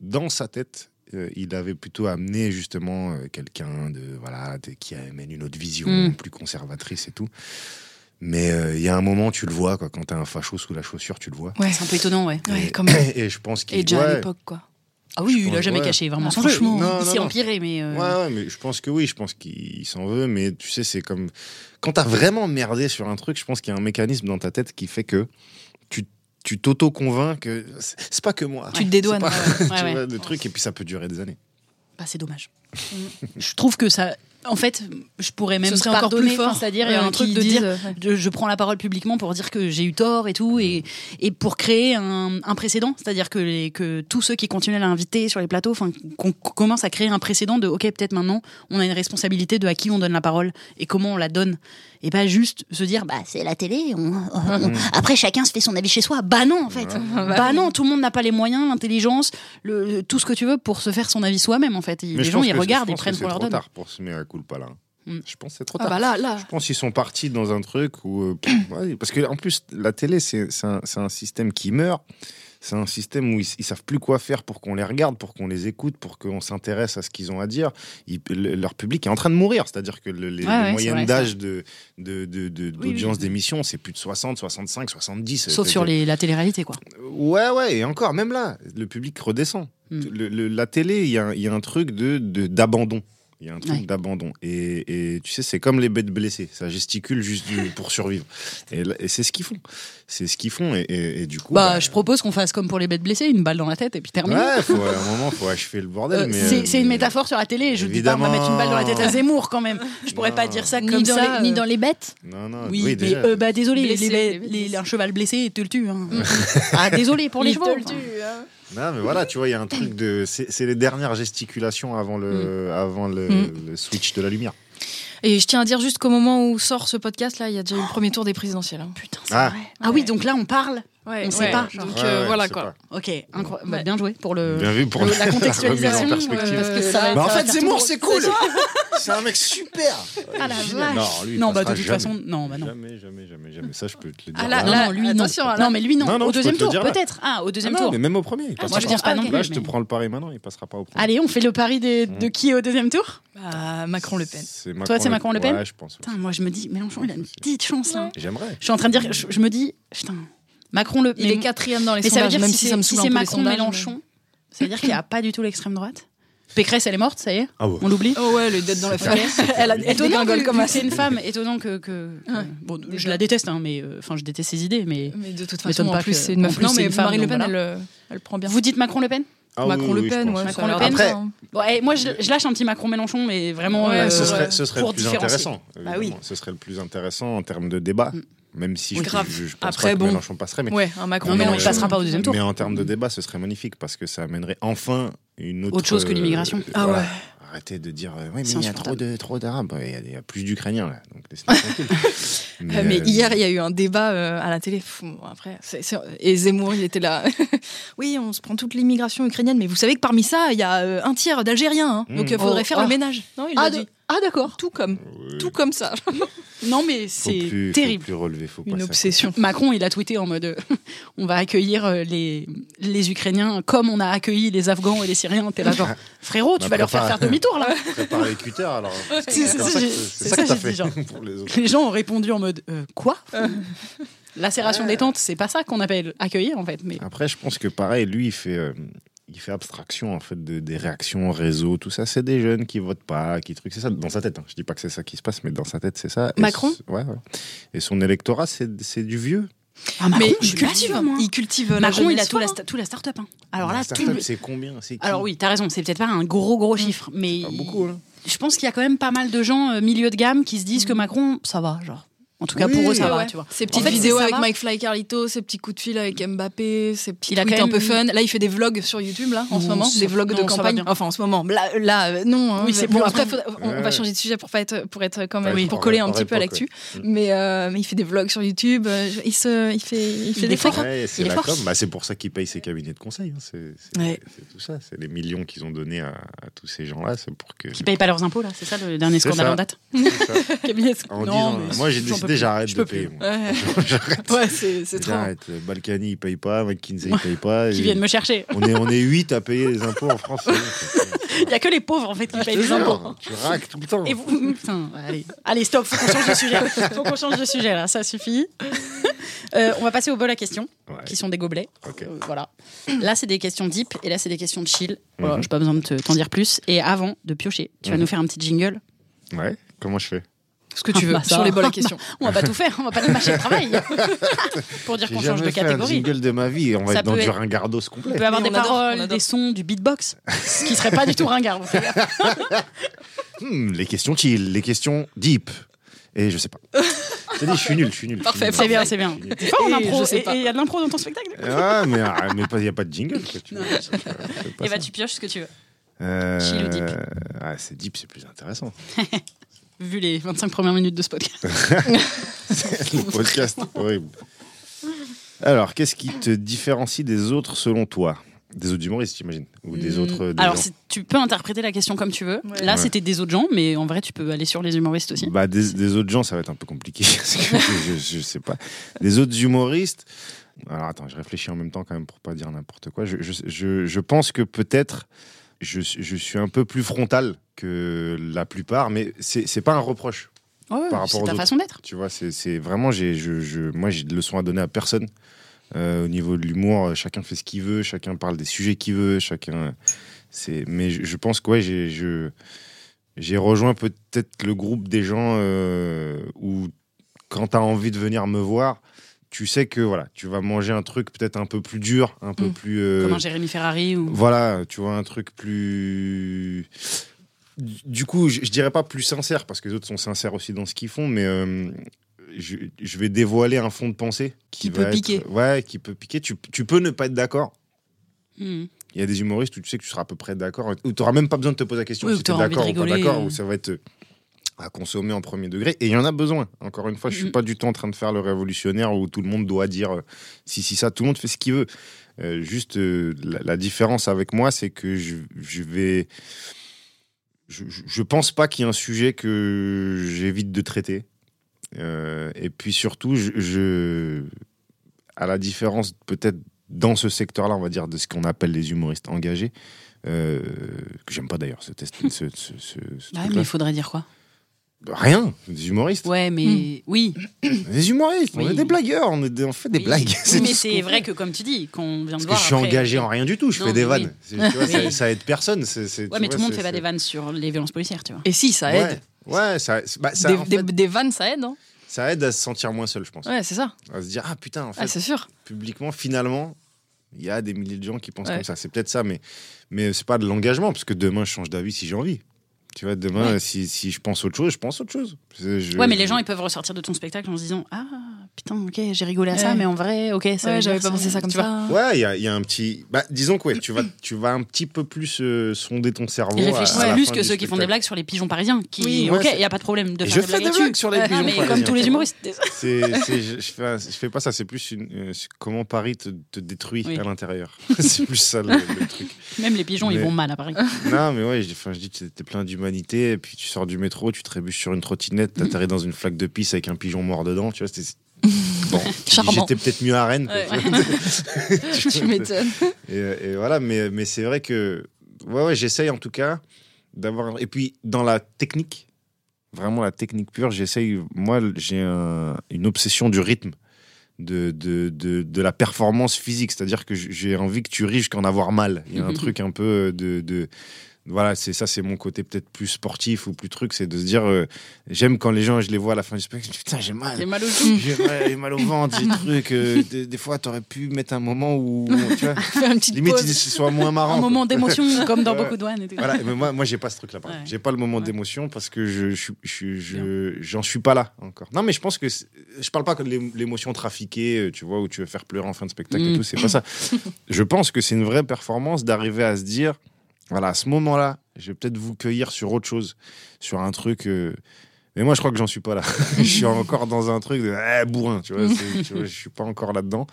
dans sa tête, euh, il avait plutôt amené justement euh, quelqu'un de voilà de- qui amène une autre vision Mm. plus conservatrice et tout. Mais euh, il y a un moment, tu le vois, quoi, quand t'as un facho sous la chaussure, tu le vois. Ouais, C'est un peu étonnant, ouais. ouais, et, quand même. et je pense qu'il Et déjà à l'époque, quoi. Ah oui, Je il a pense, jamais ouais. caché vraiment Ah, son franchement. Il, Non, il s'est empiré, mais. euh, Ouais, ouais, mais je pense que oui, je pense qu'il s'en veut, mais tu sais, c'est comme. Quand t'as vraiment merdé sur un truc, je pense qu'il y a un mécanisme dans ta tête qui fait que tu tu t'auto-convaincs que c'est pas que moi. Tu te dédouanes. Pas- Ouais, tu ouais. vois, le truc, et puis ça peut durer des années. Bah, c'est dommage. je trouve que ça. En fait, je pourrais même Ce encore plus fort. C'est-à-dire, il y a euh, un truc de disent, dire. ouais. Je, je prends la parole publiquement pour dire que j'ai eu tort et tout, et, et pour créer un, un précédent, c'est-à-dire que, les, que tous ceux qui continuent à l'inviter sur les plateaux, enfin, qu'on commence à créer un précédent de ok, peut-être maintenant, on a une responsabilité de à qui on donne la parole et comment on la donne, et pas juste se dire bah c'est la télé, on- on- après chacun se fait son avis chez soi. Bah non en fait, bah non, tout le monde n'a pas les moyens, l'intelligence, le, le- tout ce que tu veux pour se faire son avis soi-même en fait. Les gens ils regardent, ils prennent qu'on leur C'est trop donne. tard pour se mettre coup pas là. Mm. Je pense c'est trop Ah tard. bah là, là. Je pense qu'ils sont partis dans un truc où. euh, ouais, parce que en plus, la télé, c'est un, un système qui meurt. C'est un système où ils, ils savent plus quoi faire pour qu'on les regarde, pour qu'on les écoute, pour qu'on s'intéresse à ce qu'ils ont à dire. Ils- le- leur public est en train de mourir. C'est-à-dire que le- les, Ouais, moyennes d'âge de, de, de- de- d'audience oui. d'émission, c'est plus de 60, 65, 70. Sauf sur les, la télé-réalité quoi. Ouais, ouais, et encore, même là, le public redescend. Mm. Le- la télé, il y, a un- il y a un truc de- d'abandon. Il y a un truc Ouais. d'abandon. Et, et tu sais, c'est comme les bêtes blessées. Ça gesticule juste pour survivre. Et, c'est ce qu'ils font. C'est ce qu'ils font. Et, et- et du coup. Bah, je propose qu'on fasse comme pour les bêtes blessées, une balle dans la tête et puis terminer. Ouais, faut, à un moment, faut achever le bordel. Euh, mais, c'est euh, c'est une mais- métaphore sur la télé. Je dis pas on va Évidemment. mettre une balle dans la tête à Zemmour quand même. Je pourrais Non. pas dire ça Ni comme dans ça. les- ni euh, dans les bêtes. Non, non, Oui, oui, mais euh, bah désolé, Blessé, les, les un cheval blessé, il te le tue. hein. ah désolé pour les Il chevaux. te le tue, hein. Non, mais voilà, tu vois, il y a un truc de. C'est les dernières gesticulations avant le, avant le, Mm. le switch de la lumière. Et je tiens à dire juste qu'au moment où sort ce podcast, là, il y a déjà eu le premier tour des présidentielles. hein. Putain, c'est Ah. vrai. Ah oui, donc là on parle. Ouais, On sait pas, genre. Donc euh, ouais, voilà quoi. pas. Ok, incroyable. Bah, bien joué pour le. Bien vu pour le- la, la contextualisation, en perspective. euh, parce que ça Bah, en fait, Zemmour, c'est cool. C'est un mec super. Ah la vache. Non, lui, Non, bah de toute jamais. façon, non, bah non. Jamais, jamais, jamais, jamais. Ça, je peux te le dire. Ah, là, non, là, non, lui attention, non. mais lui non. Non, non, au deuxième le tour, peut-être. Ah, au Ah deuxième non, tour. mais même au premier, il Ah, passera moi, je pas. pense pas non Là, plus, je te prends le pari maintenant, il passera pas au premier. Allez, on fait le pari de Mm. qui au deuxième tour? Bah, Macron-Le Pen. C'est Toi, c'est Macron-Le Pen? Ouais, je pense. Moi je me dis, Mélenchon, il a une petite chance là. J'aimerais. Je suis en train de dire, je, je me dis, putain, Macron le. Il mais- est quatrième dans les Mais ça veut sondages, dire même si si c'est ça me si saoule un c'est peu les Macron sondages, Mélenchon, ça veut dire qu'il n'y a pas du tout l'extrême droite? Pécresse, elle est morte, ça y est, Ah ouais. on l'oublie? Oh ouais, le dette dans la famille. Elle a elle Étonnant que, comme c'est une femme, étonnant que, Ouais. bon, je la déteste, hein, mais euh, enfin je déteste ses idées, mais Mais de toute façon, en plus, c'est une meuf. plus, Non, c'est mais une femme, Marine Le Pen, elle, euh, elle prend bien. vous dites Macron Le Pen? Ah oui, Macron oui, Le oui, je Pen, pense. ouais, Macron Le Pen. Après-. Bon, et moi je, je lâche un petit Macron Mélenchon, mais vraiment Ouais, euh, ce serait, ce serait pour le plus intéressant. Bah oui. Ce serait le plus intéressant en termes de débat. Mm. Même si je, Oui, grave. je, je pense Après, pas que bon. Mélenchon passerait. Mais, Ouais, un Macron Non, mais euh, passera pas au deuxième tour. mais en termes de débat, ce serait magnifique parce que ça amènerait enfin une autre, Autre chose que l'immigration. euh, Ah voilà. ouais. Arrêtez de dire euh, ouais, mais il y a trop de trop d'arabes, il y a- il y, a plus d'Ukrainiens là, donc. Euh, Mais euh, hier, il y a eu un débat euh, à la télé. Pff, bon, après, c'est- c'est- et Zemmour, il était là. oui, on se prend toute l'immigration ukrainienne, mais vous savez que parmi ça, il y a euh, un tiers d'Algériens. hein. Mmh. donc il faudrait Oh, faire ah. le ménage. Non, il Ah, a de- dit. Ah, d'accord. Tout comme, oui, tout comme ça. Non mais c'est plus, faut terrible. plus relever, faut pas Une ça. obsession. Macron, il a tweeté en mode euh, on va accueillir euh, les, les Ukrainiens comme on a accueilli les Afghans et les Syriens. T'es là, genre, frérot, tu Bah, vas leur faire faire demi-tour là. Prépare les cutters alors. C'est- ça, ça que- ça que fait genre. pour les autres. Les gens ont répondu en mode euh, quoi? Lacération des tentes, c'est pas ça qu'on appelle accueillir en fait. Mais Après, je pense que pareil, lui, il fait, euh, il fait abstraction en fait de, des réactions réseau, tout ça. C'est des jeunes qui votent pas, qui truc. C'est ça dans sa tête. Hein. Je dis pas que c'est ça qui se passe, mais dans sa tête, c'est ça. Et Macron c- ouais, ouais. Et son électorat, c'est c'est du vieux. Ah, Macron, Mais je il suis pas cultive, il cultive la Macron, il a tout la, tout la start-up. hein. Alors La là, start-up, le- c'est combien? Alors oui, t'as raison, c'est peut-être pas un gros gros chiffre, mais Pas beaucoup. hein. je pense qu'il y a quand même pas mal de gens euh, milieu de gamme qui se disent que Macron, ça va, genre. En tout cas, pour eux, ça Ouais, va, ouais. tu vois. Ses petites En fait, vidéos avec. Mike Fly Carlito, ses petits coups de fil avec Mbappé, ses petits Il a tweets quand un peu même- fun. Là, il fait des vlogs sur YouTube, là, en ce moment. Des vlogs non, de campagne. Enfin, en ce moment. Là, là euh, non. hein. Oui, c'est bon, bon. après, on, on va changer de sujet pour, pas être, pour être quand même, Ouais, pour coller un petit peu à l'actu. Mais, euh, mais il fait des vlogs sur YouTube. euh, Il, se, il fait, il fait est des fort, trucs. hein. Ouais, c'est. Bah, c'est pour ça qu'il paye ses cabinets de conseil. hein. C'est tout ça. C'est les millions qu'ils ont donnés à, à tous ces gens-là. C'est pour que. Qui payent pas leurs impôts, là, c'est ça le dernier scandale ça. en date moi j'ai décidé, plus. j'arrête Je de peux plus. payer. moi. Ouais, ouais c'est trop. J'arrête. Balkany, il paye pas. McKinsey, il paye pas. Qui viennent me chercher. On est, on est 8 à payer les impôts en France. Il y a que les pauvres, en fait, qui payent Je te les impôts. Tu raques tout le temps. Et vous, putain, allez, allez, stop, faut qu'on change de sujet. Faut qu'on change de sujet là, ça suffit. Euh, on va passer au bol à questions, Ouais. qui sont des gobelets. Euh, voilà. Là, c'est des questions deep et là, c'est des questions de chill. Voilà, Mhm. J'ai pas besoin de te- t'en dire plus. Et avant de piocher, tu vas Mhm. nous faire un petit jingle. Ouais, comment je fais? Ce que tu veux, Bah, sur les bols à questions. On va pas tout faire, on va pas nous mâcher le travail. Pour dire qu'on change de jamais fait un catégorie. jingle de ma vie. On va Ça être dans peut du être- ringardos On complet. peut avoir des on adore, paroles, on des sons, du beatbox, ce qui serait pas du tout ringard. Hmm, les questions chill, les questions deep. Et je sais pas. Je dit, je suis nul, je suis nul. Parfait. C'est bien, c'est bien. T'es fort en impro. Et il y a de l'impro dans ton spectacle Ah, mais ah, mais pas- il n'y a pas de jingle. quoi, tu vois. C'est pas Et ça. bah, tu pioches ce que tu veux. Euh, chill ou deep ah, C'est deep, c'est plus intéressant. Vu les 25 premières minutes de ce podcast. Le podcast, horrible. Alors, qu'est-ce qui te différencie des autres selon toi? Des autres humoristes, j'imagine Ou des Hmm. autres. des Alors, gens tu peux interpréter la question comme tu veux. Ouais. Là, Ouais. c'était des autres gens, mais en vrai, tu peux aller sur les humoristes aussi. Bah, des, des autres gens, ça va être un peu compliqué. parce que je, sais pas. Des autres humoristes. Alors, attends, je réfléchis en même temps quand même pour pas dire n'importe quoi. Je, je, je, je pense que peut-être je, je suis un peu plus frontal que la plupart, mais c'est pas un reproche. Ouais, par rapport c'est ta façon d'être. Tu vois, c'est c'est vraiment, j'ai, je, je, moi, j'ai de leçons à donner à personne. Euh, au niveau de l'humour, euh, chacun fait ce qu'il veut, chacun parle des sujets qu'il veut, chacun. C'est, mais je, je pense que ouais, j'ai, je, j'ai rejoint peut-être le groupe des gens euh, où, quand tu as envie de venir me voir, tu sais que voilà, tu vas manger un truc peut-être un peu plus dur, un peu Mm. plus. euh, Comme un Jérémy Ferrari ou. voilà, tu vois, un truc plus. Du coup, je, je dirais pas plus sincère, parce que les autres sont sincères aussi dans ce qu'ils font, mais euh, je, je vais dévoiler un fond de pensée Qui va peut être- piquer. Ouais, qui peut piquer. Tu, tu peux ne pas être d'accord. Hmm. Il y a des humoristes où tu sais que tu seras à peu près d'accord, où tu n'auras même pas besoin de te poser la question Oui, si tu es d'accord ou pas d'accord, euh. où ça va être à consommer en premier degré. Et il y en a besoin. Encore une fois, je suis Mhm. pas du tout en train de faire le révolutionnaire où tout le monde doit dire euh, si, si, ça. Tout le monde fait ce qu'il veut. Euh, juste, euh, la, la différence avec moi, c'est que je, je vais. Je, je- pense pas qu'il y ait un sujet que j'évite de traiter. Euh, et puis surtout, je, je- à la différence peut-être dans ce secteur-là, on va dire, de ce qu'on appelle les humoristes engagés, euh, que j'aime pas d'ailleurs ce test. ce, ce- ce- ce Ouais, truc-là. mais il faudrait dire quoi? Rien, des humoristes. Ouais, mais oui. Des humoristes, on est des blagueurs, on, est des- on fait des Oui. blagues. Oui, mais ce c'est vrai que, comme tu dis, qu'on vient de Parce que voir. je suis après- engagé en rien du tout, je Non, fais des vannes. oui. C'est- tu vois, ça, Oui. ça aide personne. Ouais, mais vois, tout le monde fait pas des vannes sur les violences policières, tu vois. Et si, ça aide. Ouais, ouais, ça, bah, ça, des, en fait, des- des vannes, ça aide. hein. ça aide à se sentir moins seul, je pense. Ouais, c'est ça. À se dire, ah putain, en fait, Ah, c'est sûr. publiquement, finalement, il y a des milliers de gens qui pensent Ouais. comme ça. C'est peut-être ça, mais, mais c'est pas de l'engagement, parce que demain, je change d'avis si j'ai envie. Tu vois, demain, Ouais. si, si je pense autre chose, je pense autre chose. Je- Ouais, mais les gens, ils peuvent ressortir de ton spectacle en se disant Ah, putain, ok, j'ai rigolé à ça, mais en vrai, ok, ça Ouais, j'avais pas pensé ça comme tu vois. ça. Ouais, il y a, il y a un petit. Bah, disons que ouais, tu vas, tu vas un petit peu plus euh, sonder ton cerveau. Ils réfléchissent plus que ceux qui font des blagues sur les pigeons parisiens. Qui, Oui, ok, il n'y a pas de problème de Et faire je des fais des là-dessus. blagues sur les Ah, pigeons mais parisiens. comme tous les humoristes. Je, fais, fais pas ça, c'est plus une, euh, comment Paris te, détruit à l'intérieur. c'est plus ça le, truc. Même les pigeons, ils vont mal à Paris. Non, mais ouais, je, enfin, je dis que t'es plein et puis tu sors du métro, tu trébuches sur une trottinette, t'atterris dans une flaque de pisse avec un pigeon mort dedans, tu vois, c'était. Bon, j'étais peut-être mieux à Rennes. Ouais. tu m'étonnes. Et, et voilà, mais, mais c'est vrai que ouais, ouais, j'essaye en tout cas d'avoir. Et puis dans la technique, vraiment la technique pure, j'essaye. Moi, j'ai un- une obsession du rythme. de, de, de, de la performance physique. C'est-à-dire que j'ai envie que tu ris jusqu'à en avoir mal. Il y a un truc un peu de. de voilà, c'est ça, c'est mon côté peut-être plus sportif ou plus truc, c'est de se dire, euh, j'aime quand les gens, je les vois à la fin du spectacle, je me dis, putain, j'ai mal. J'ai mal au joue. J'ai mal, au ventre, j'ai truc. euh, des, des fois, t'aurais pu mettre un moment où, tu vois, Faire une petite limite, pause. il- soit moins marrant. Un quoi. moment d'émotion, comme dans beaucoup de douanes. Voilà, mais moi, moi j'ai pas ce truc-là. Ouais. J'ai pas le moment Ouais. d'émotion parce que je, je, je, je- j'en suis pas là encore. Non, mais je pense que je parle pas que l'émotion trafiquée, euh, tu vois, où tu veux faire pleurer en fin de spectacle et Mm. tout. C'est pas ça. je pense que c'est une vraie performance d'arriver à se dire, voilà, à ce moment-là, je vais peut-être vous cueillir sur autre chose, sur un truc. euh, Mais moi, je crois que j'en suis pas là. je suis encore dans un truc de eh, bourrin, tu vois, tu vois. Je suis pas encore là-dedans.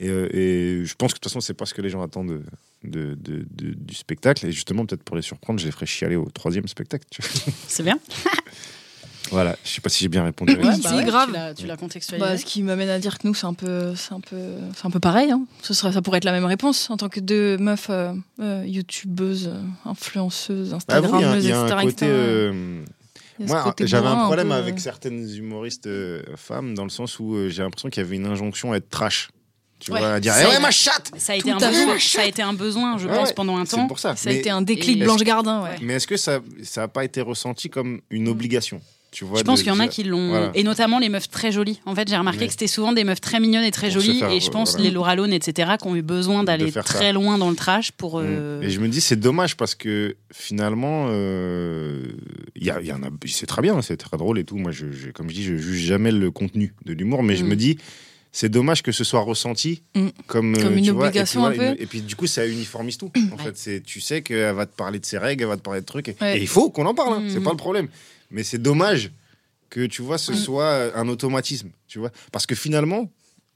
Et, euh, et je pense que de toute façon, c'est pas ce que les gens attendent de, de- de- de- du spectacle. Et justement, peut-être pour les surprendre, je les ferai chialer au troisième spectacle. C'est bien. Voilà, je sais pas si j'ai bien répondu. à la Ouais, bah, grave. Tu l'as- Tu l'as contextualisé. Bah, ce qui m'amène à dire que nous, c'est un peu, c'est un peu, c'est un peu pareil. hein. Ce serait, ça pourrait être la même réponse en tant que deux meufs euh, euh, youtubeuses, influenceuses, oui, instagrammeuses, il y a etc. un côté. etc. euh, Moi, j'avais un problème peu, avec euh, certaines humoristes euh, femmes dans le sens où euh, j'ai l'impression qu'il y avait une injonction à être trash. Tu Ouais, vois, à dire ça Eh ouais, ma chatte Ça a, été un besoin, ça a été un besoin, je Ouais, pense, ouais. pendant un C'est temps. pour ça. Ça a Mais- été un déclic Blanche Gardin, ouais. Ouais. Mais est-ce que ça n'a pas été ressenti comme une obligation tu vois, Je pense qu'il y en a qui l'ont, Voilà. et notamment les meufs très jolies. En fait, j'ai remarqué que c'était souvent des meufs très mignonnes et très Pour jolies, faire, et je pense voilà. les Laura Lone, etc., qui ont eu besoin d'aller très ça. loin dans le trash pour. Mm. euh, Et je me dis, c'est dommage parce que finalement, euh, il y a, il y en a, c'est très bien, c'est très drôle et tout. Moi, je, je- comme je dis, je juge jamais le contenu de l'humour, mais je Mm. me dis, c'est dommage que ce soit ressenti Mm. comme, euh, Comme une tu vois, et puis obligation peu. Et puis du coup, ça uniformise tout. En Ouais. fait, tu sais qu'elle va te parler de ses règles, elle va te parler de trucs, et, Ouais. et il faut qu'on en parle. hein, Mm. C'est pas le problème. Mais c'est dommage que tu vois, ce soit un automatisme, tu vois, parce que finalement,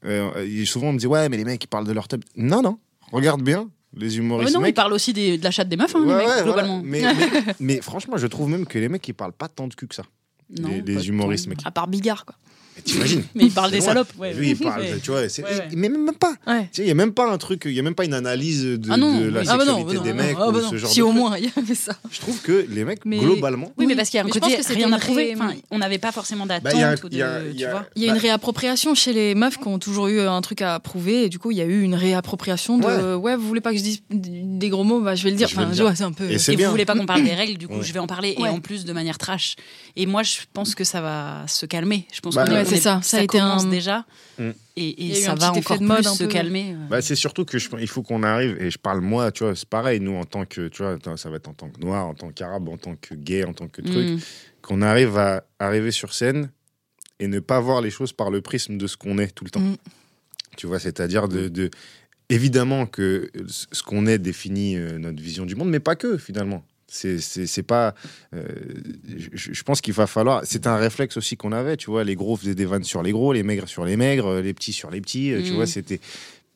euh, souvent on me dit ouais, mais les mecs ils parlent de leur tub. Non, non. Regarde bien les humoristes. non, ils mecs. parlent aussi des- de la chatte des meufs, hein, Ouais, les mecs, ouais, voilà. globalement. Mais, mais, mais franchement, je trouve même que les mecs, ils parlent pas tant de cul que ça. Non, les- humoristes, tant. mec. À part Bigard, quoi. Mais T'imagines Mais ils parlent des salopes. Ouais, Lui, il parle, Ouais. tu vois, c'est- Ouais, ouais. mais même pas. Il y a même pas un truc, il y a même pas une analyse de, Ah non, de la. Ah bah non, sexualité bah non, des ah mecs bah ou ce genre Si de au truc. moins il y avait ça. Je trouve que les mecs, Mais- globalement, Oui, mais parce qu'il y a un Mais je côté pense que c'était rien à une prouver. ré- Enfin, on n'avait pas forcément d'attente Bah, il y a un- ou de, il y a- il y tu a- vois. Il y a Bah- une réappropriation chez les meufs qui ont toujours eu un truc à prouver et du coup il y a eu une réappropriation de ouais, vous voulez pas que je dise des gros mots? Bah je vais le dire Je vais enfin vois c'est un peu Et bien. vous voulez pas qu'on parle des règles, du coup je vais en parler et en plus de manière trash. Et moi je pense que ça va se calmer. Je pense Bah, qu'on c'est est- ça. Ça a été un- déjà Mm. et, ça va encore de mode plus un se peu. calmer. Bah, c'est surtout que je, il faut qu'on arrive, et je parle moi, tu vois, c'est pareil, nous en tant que, tu vois, ça va être en tant que noir, en tant qu'arabe, en tant que gay, en tant que truc, Mm. qu'on arrive à arriver sur scène et ne pas voir les choses par le prisme de ce qu'on est tout le temps. Mm. Tu vois, c'est-à-dire de, de- évidemment que ce qu'on est définit euh, notre vision du monde, mais pas que finalement. C'est, pas. euh, je, je pense qu'il va falloir. C'est un réflexe aussi qu'on avait, tu vois. Les gros faisaient des vannes sur les gros, les maigres sur les maigres, euh, les petits sur les petits. euh, Tu Mm. vois, c'était.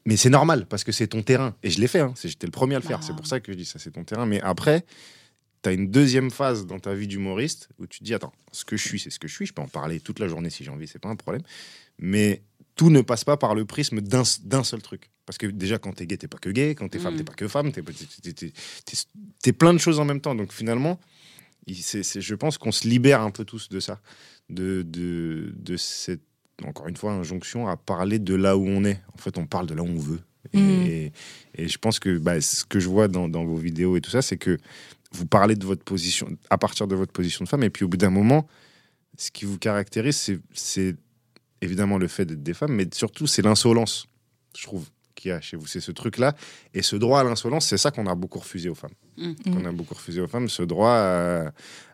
Mais c'est normal parce que c'est ton terrain. Et je l'ai fait. hein. J'étais le premier à le faire. Bah. C'est pour ça que je dis ça, c'est ton terrain. Mais après, tu as une deuxième phase dans ta vie d'humoriste où tu te dis attends, ce que je suis, c'est ce que je suis. Je peux en parler toute la journée si j'ai envie, c'est pas un problème. Mais tout ne passe pas par le prisme d'un seul truc. Parce que déjà, quand t'es gay, t'es pas que gay. Quand t'es femme, Mm. t'es pas que femme. T'es plein de choses en même temps. Donc finalement, je pense qu'on se libère un peu tous de ça. De, de, de cette, encore une fois, injonction à parler de là où on est. En fait, on parle de là où on veut. Et, Mm. et je pense que bah, ce que je vois dans, dans vos vidéos et tout ça, c'est que vous parlez de votre position, à partir de votre position de femme. Et puis au bout d'un moment, ce qui vous caractérise, c'est évidemment le fait d'être des femmes, mais surtout c'est l'insolence, je trouve, qu'il y a chez vous. C'est ce truc-là. Et ce droit à l'insolence, c'est ça qu'on a beaucoup refusé aux femmes. Mm. Qu'on a beaucoup refusé aux femmes, ce droit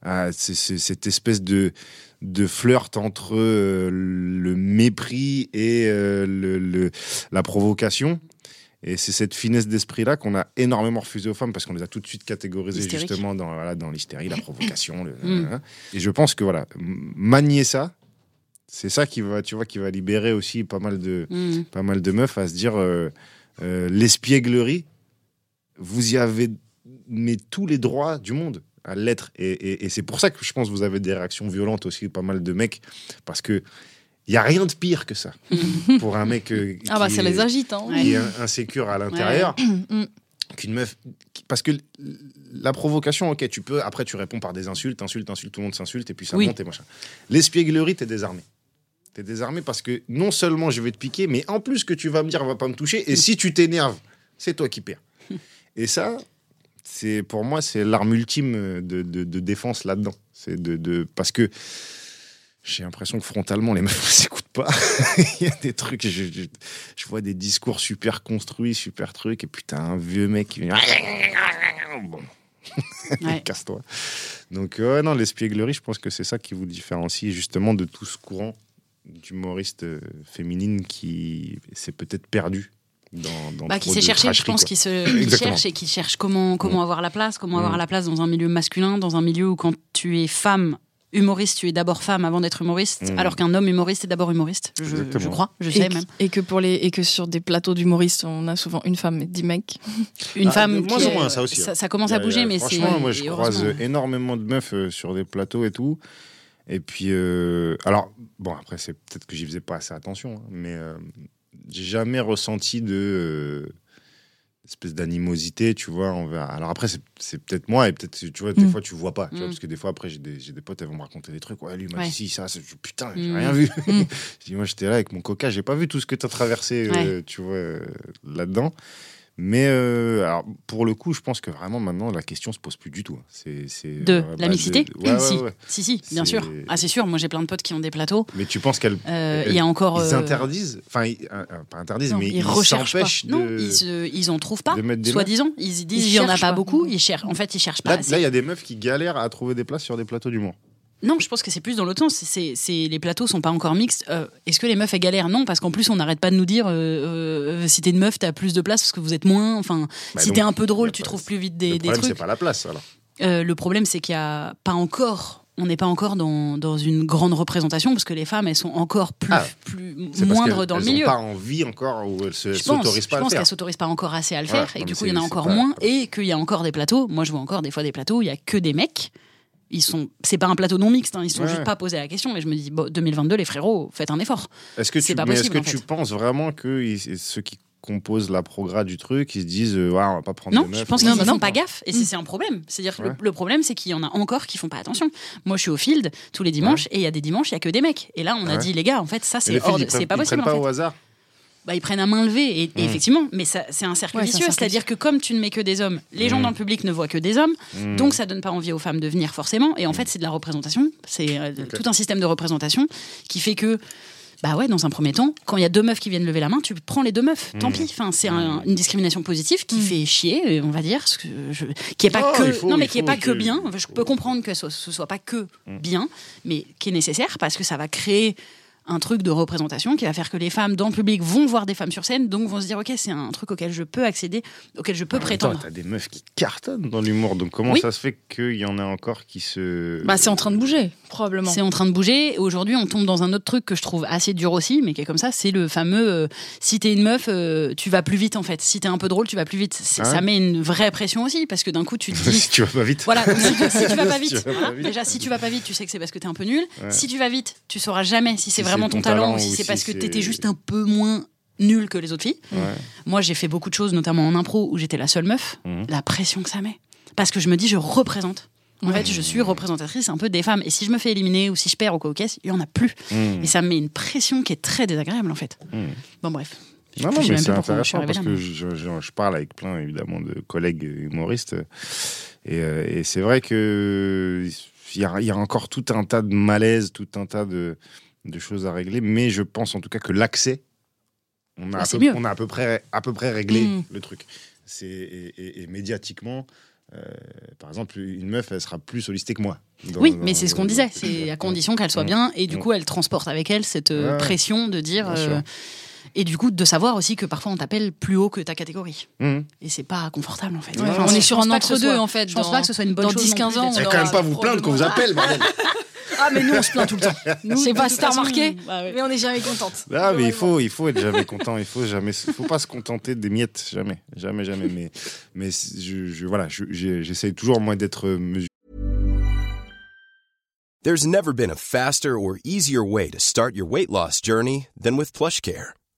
à, cette espèce de, de flirt entre euh, le mépris et euh, le, le- la provocation. Et c'est cette finesse d'esprit-là qu'on a énormément refusé aux femmes parce qu'on les a tout de suite catégorisées Hystérique. justement dans, voilà, dans l'hystérie, la provocation. le- Mm. Et je pense que voilà, manier ça, c'est ça qui va, tu vois, qui va libérer aussi pas mal de, Mm. pas mal de meufs à se dire euh, euh, l'espièglerie, vous y avez mais tous les droits du monde à l'être. Et, et- et c'est pour ça que je pense que vous avez des réactions violentes aussi, pas mal de mecs, parce que il y a rien de pire que ça pour un mec euh, ah bah qui ça est- les agite hein. Qui est in- insécure à l'intérieur Mm. qu'une meuf parce que la provocation ok tu peux après tu réponds par des insultes insultes insultes tout le monde s'insulte et puis ça Oui. monte et machin l'espièglerie t'es désarmé T'es désarmé parce que non seulement je vais te piquer, mais en plus que tu vas me dire, on va pas me toucher. Et si tu t'énerves, c'est toi qui perds. Et ça, c'est pour moi, c'est l'arme ultime de, de- de défense là-dedans. C'est de, de- parce que j'ai l'impression que frontalement, les meufs ne s'écoutent pas. Il y a des trucs, je, je- je vois des discours super construits, super trucs, et puis t'as un vieux mec qui vient. Bon, Ouais. casse-toi. Donc, ouais, non, l'espièglerie, je pense que c'est ça qui vous différencie justement de tout ce courant d'humoristes euh, féminines qui s'est peut-être perdu dans, dans Bah, qui s'est cherché, je pense, qui se qui cherche et qui cherche comment, comment Mm. avoir la place, comment Mm. avoir la place dans un milieu masculin, dans un milieu où quand tu es femme, humoriste, tu es d'abord femme avant d'être humoriste, Mm. alors qu'un homme humoriste est d'abord humoriste. Je, crois, je sais même. et que pour les et que sur des plateaux d'humoristes, on a souvent une femme et dix mecs. Une Ah, femme. moins en moins, ça aussi, hein. Ça, ça commence à a- bouger, mais c'est. Franchement, moi, je croise énormément de meufs euh, sur des plateaux et tout. Et puis, euh, alors, bon, après, c'est peut-être que j'y faisais pas assez attention, hein, mais euh, j'ai jamais ressenti de euh, espèce d'animosité, tu vois, envers. Alors après, c'est c'est peut-être moi, et peut-être, tu vois, des Mm. fois, tu vois pas, tu vois, Mm. parce que des fois, après, j'ai des, j'ai des potes, elles vont me raconter des trucs. Ouais, lui, il m'a dit ci, ça, putain, j'ai Mm. rien vu. Mm. Je dis, moi, j'étais là avec mon coca, j'ai pas vu tout ce que tu as traversé, euh, tu vois, là-dedans. Mais euh, alors, pour le coup, je pense que vraiment maintenant la question se pose plus du tout. C'est c'est, De euh, la bah, mixité de- ouais, ouais, si. ouais. si, si, bien sûr. Ah, c'est sûr. Moi, j'ai plein de potes qui ont des plateaux. Mais tu penses qu'elles Euh, Il y a encore. ils euh, interdisent, enfin pas interdisent, Non, mais ils s'empêchent de. Non, ils, ils en trouvent pas, soi-disant. Ils disent il y en a pas pas. beaucoup. Ils cherchent. En fait, ils cherchent pas. Là, il y a des meufs qui galèrent à trouver des places sur des plateaux d'humour. Non, je pense que c'est plus dans l'autre sens. C'est, c'est- les plateaux sont pas encore mixtes. Euh, est-ce que les meufs elles galèrent Non, parce qu'en plus on n'arrête pas de nous dire euh, euh, si t'es une meuf t'as plus de place parce que vous êtes moins. Enfin, Bah si donc, t'es un peu drôle, tu trouves plus vite Le des, des problème, c'est trucs. pas la place alors. Le problème c'est qu'il y a pas encore. On n'est pas encore dans, dans une grande représentation parce que les femmes elles sont encore plus, Ah, plus moindres dans le elles ont milieu. pas envie encore ou elles se Je pense, s'autorisent pas je à le pense qu'elles s'autorisent pas encore assez à le Ouais, faire et du coup il y en a encore moins et qu'il y a encore des plateaux. Moi je vois encore des fois des plateaux où il y a que des mecs. Ils sont, c'est pas un plateau non mixte, hein, ils sont Ouais. juste pas posés la question. Mais je me dis, bon, 2022, les frérots, faites un effort. Est-ce que tu, pas mais est-ce que en tu penses vraiment que ils- ceux qui composent la progra du truc, ils se disent euh, ouais, on va pas prendre Non, meufs. je pense qu'ils Non, ne font pas gaffe et c'est Mm. c'est un problème. C'est-à-dire que le- Ouais. le, problème, c'est qu'il y en a encore qui font pas attention. Moi, je suis au field tous les dimanches et il y a des dimanches, il y a que des mecs. Et là, on a dit, les gars, en fait, ça, c'est hors c'est pas ils possible. prennent pas en fait. au hasard. Bah, ils prennent un main levée et, et Mm. effectivement, mais c'est un cercle Ouais, vicieux. C'est-à-dire que comme tu ne mets que des hommes, les gens Mm. dans le public ne voient que des hommes, Mm. donc ça donne pas envie aux femmes de venir forcément. Et en fait, c'est de la représentation. C'est euh, tout un système de représentation qui fait que. Bah ouais, dans un premier temps, quand il y a deux meufs qui viennent lever la main, tu prends les deux meufs. Tant pis. Enfin, c'est un- une discrimination positive qui fait chier, on va dire, ce que je- qui est pas que faut- non mais qui est faut pas que que- bien. Je peux comprendre que ce, ce soit pas que bien, mais qui est nécessaire parce que ça va créer un truc de représentation qui va faire que les femmes dans le public vont voir des femmes sur scène, donc vont se dire ok c'est un truc auquel je peux accéder, auquel je peux En prétendre. T'as des meufs qui cartonnent dans l'humour, donc comment Oui. ça se fait qu'il y en a encore qui se. Bah, c'est en train de bouger, probablement. C'est en train de bouger. Et Aujourd'hui, on tombe dans un autre truc que je trouve assez dur aussi, mais qui est comme ça. C'est le fameux euh, si t'es une meuf, euh, tu vas plus vite en fait. Si t'es un peu drôle, tu vas plus vite. Ah Ça met une vraie pression aussi parce que d'un coup, tu te dis. si tu vas pas vite. Voilà, donc si, tu, si tu vas pas vite, voilà. déjà si tu vas pas vite, tu sais que c'est parce que t'es un peu nul. Ouais. Si tu vas vite, tu sauras jamais si c'est vraiment ton, ton talent, talent si c'est parce que t'étais juste un peu moins nul que les autres filles. Ouais. Moi, j'ai fait beaucoup de choses, notamment en impro où j'étais la seule meuf. Mhm. La pression que ça met, parce que je me dis je représente. En fait, je suis représentatrice un peu des femmes. Et si je me fais éliminer ou si je perds au caisse, il y en a plus. Mm. Et ça me met une pression qui est très désagréable en fait. Mm. Bon bref. Je Non, non, mais c'est intéressant parce là, que je, je- je parle avec plein évidemment de collègues humoristes et, euh, et c'est vrai que il y, y a encore tout un tas de malaises, tout un tas de, de choses à régler, mais je pense en tout cas que l'accès, on a, Bah, à peu, mieux. on a à peu près à peu près réglé Mm. le truc. C'est et, et- et médiatiquement. euh, par exemple, une meuf, elle sera plus sollicitée que moi. dans- oui, dans- mais c'est ce qu'on dans- disait. C'est à condition qu'elle soit Mm. bien et du Mm. coup elle transporte avec elle cette euh, Ouais. pression de dire. Euh, et du coup de savoir aussi que parfois on t'appelle plus haut que ta catégorie. Et c'est pas confortable en fait. Ouais, Enfin, on est sur un entre-deux soit- en fait. Je pense dans- pas que ce soit une bonne dans chose. 10-15 non plus ans, d'être- on quand même pas vous plaindre qu'on vous appelle. Ah mais nous on se plaint tout le temps. De pas si t'as remarqué, bah ouais. Mais on n'est jamais contente. Ah, mais il faut, il faut être jamais content. Il faut jamais, faut pas se contenter des miettes, jamais, jamais, jamais. Mais, mais je, je- voilà, je- j'essaye toujours moi d'être mesuré. There's never been a faster or easier way to start your weight loss journey than with PlushCare.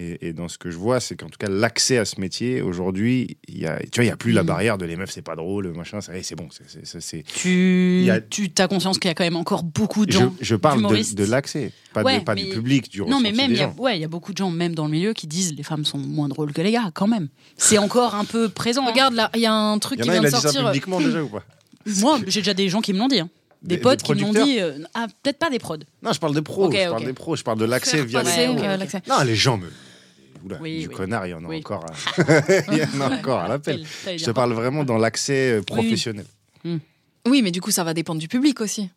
Et, et dans ce que je vois, c'est qu'en tout cas, l'accès à ce métier, aujourd'hui, il y a, tu vois, il n'y a plus la Mm. barrière de les meufs, c'est pas drôle, machin, c'est c'est bon. c'est- c'est- c'est- c'est- Tu Il y a- tu as conscience qu'il y a quand même encore beaucoup de gens. je parle de, de l'accès, pas, Ouais, de, pas mais- du public, du Non, mais même, il y, a, gens. ouais, il y a beaucoup de gens, même dans le milieu, qui disent les femmes sont moins drôles que les gars, quand même. C'est encore un peu présent. hein. Regarde là, il y a un truc y qui a, vient de dit ça sortir. euh, publiquement déjà ou pas Moi, j'ai déjà des gens qui me l'ont dit. hein. Des, Des- potes des qui me l'ont producteurs dit. euh, ah, peut-être pas des prods. Non, je parle des pros, je parle des pros, je parle de l'accès Faire via passer, les l'accès. Non, les gens me. Oula, Oui, du oui. connard, il y en a Oui. encore. à- il y en a encore à l'appel. Je te parle vraiment dans l'accès euh, professionnel. Oui, mais du coup, ça va dépendre du public aussi.